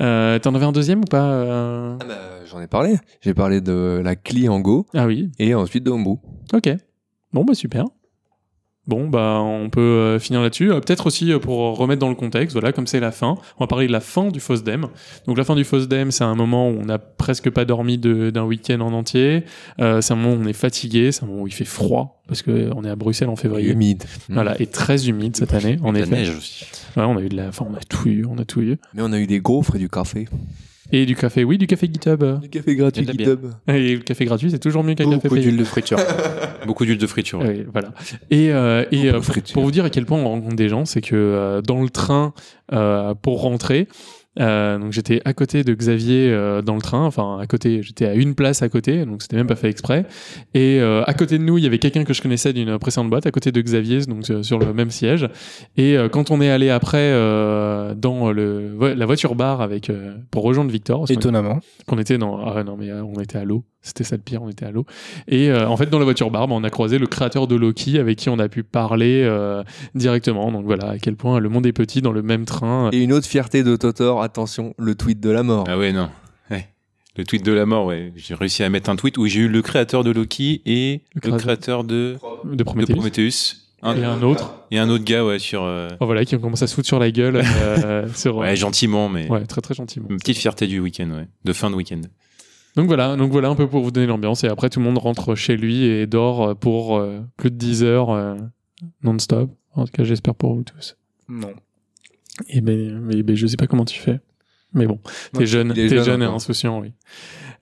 Euh, T'en avais un deuxième ou pas Ah bah, J'en ai parlé. J'ai parlé de la CLI en Go. Ah oui. Et ensuite de Homebrew. Ok. Bon, bah super. Bon, bah on peut euh, finir là-dessus. Euh, Peut-être aussi euh, pour remettre dans le contexte, voilà, comme c'est la fin, on va parler de la fin du FOSDEM. Donc la fin du FOSDEM, c'est un moment où on n'a presque pas dormi de- d'un week-end en entier. Euh, c'est un moment où on est fatigué, c'est un moment où il fait froid, parce qu'on est à Bruxelles en février. Humide. Voilà, et très humide cette année, en Avec la effet. neige aussi. Ouais, on a eu de la... Enfin, on a tout eu, on a tout eu. Mais on a eu des gaufres et du café. Et du café, oui, du café GitHub. Du café gratuit Et. GitHub. Et le café gratuit, c'est toujours mieux qu'un café Beaucoup d'huile de friture. *laughs* Beaucoup d'huile de friture. ouais. Oui, voilà. Et, euh, euh, pour, friture. pour vous dire à quel point on rencontre des gens, c'est que euh, dans le train euh, pour rentrer, euh, donc j'étais à côté de Xavier euh, dans le train, enfin à côté, j'étais à une place à côté, donc c'était même pas fait exprès. Et euh, à côté de nous, il y avait quelqu'un que je connaissais d'une précédente boîte, à côté de Xavier, donc euh, sur le même siège. Et euh, quand on est allé après euh, dans le la voiture bar avec euh, pour rejoindre Victor, Étonnamment. qu'on était dans ah non mais on était à l'eau c'était ça le pire on était à l'eau et euh, en fait dans la voiture barbe on a croisé le créateur de Loki avec qui on a pu parler euh, directement donc voilà à quel point le monde est petit dans le même train Et une autre fierté de Totor, attention, le tweet de la mort. Ah ouais, non. Ouais. Le tweet de la mort, ouais. J'ai réussi à mettre un tweet où j'ai eu le créateur de Loki et Le le créateur- de, Prometheus Prometheus. et un autre Et un autre gars, ouais, sur. euh, oh, voilà qui ont commencé à se foutre sur la gueule euh, *laughs* sur Ouais, gentiment, mais. ouais très très gentiment Une petite fierté du week-end, ouais. De fin de week-end. Donc voilà donc voilà un peu pour vous donner l'ambiance. Et après tout le monde rentre chez lui et dort euh, pour euh, plus de 10 heures euh, non-stop. En tout cas j'espère pour vous tous. Non. et ben, mais, ben, je sais pas comment tu fais mais bon T'es jeune, t'es jeune jeune et insouciant, oui.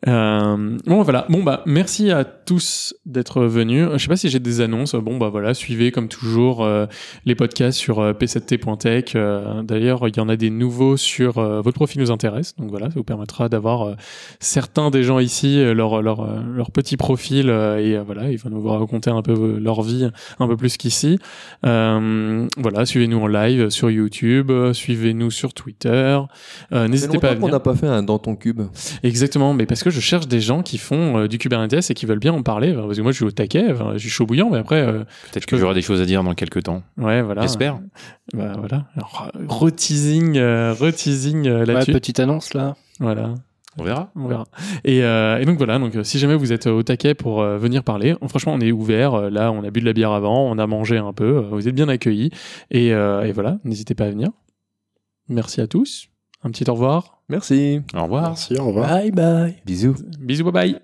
Euh, bon voilà, bon bah merci à tous d'être venus. Je sais pas si j'ai des annonces. Bon bah voilà, suivez comme toujours euh, les podcasts sur euh, p7t.tech. Euh, D'ailleurs, il y en a des nouveaux sur euh, votre profil nous intéresse. Donc voilà, ça vous permettra d'avoir euh, certains des gens ici euh, leur leur euh, leur petit profil euh, et euh, voilà, ils vont nous raconter un peu euh, leur vie un peu plus qu'ici. Euh, voilà, suivez-nous en live sur YouTube, euh, suivez-nous sur Twitter. N'hésitez pas à venir. n'a pas fait un dans ton cube. Exactement, mais parce que je cherche des gens qui font euh, du Kubernetes et qui veulent bien en parler. Enfin, Parce que moi, je suis au taquet, enfin, je suis chaud bouillant, mais après, euh, Peut-être que j'aurai des choses à dire dans quelques temps. ouais, voilà. J'espère. Bah, voilà. Euh, Reteasing, euh, reteasing euh, Ouais, là-dessus. petite annonce là. Voilà. On verra. On verra. Et, euh, et donc voilà, donc si jamais vous êtes au taquet pour euh, venir parler, on- franchement, on est ouvert. Là, on a bu de la bière avant, on a mangé un peu. vous êtes bien accueillis. Et, euh, et voilà, n'hésitez pas à venir. Merci à tous. Un petit au revoir. Merci. Au revoir. Merci, au revoir. Bye bye. Bisous. Bisous, bye bye.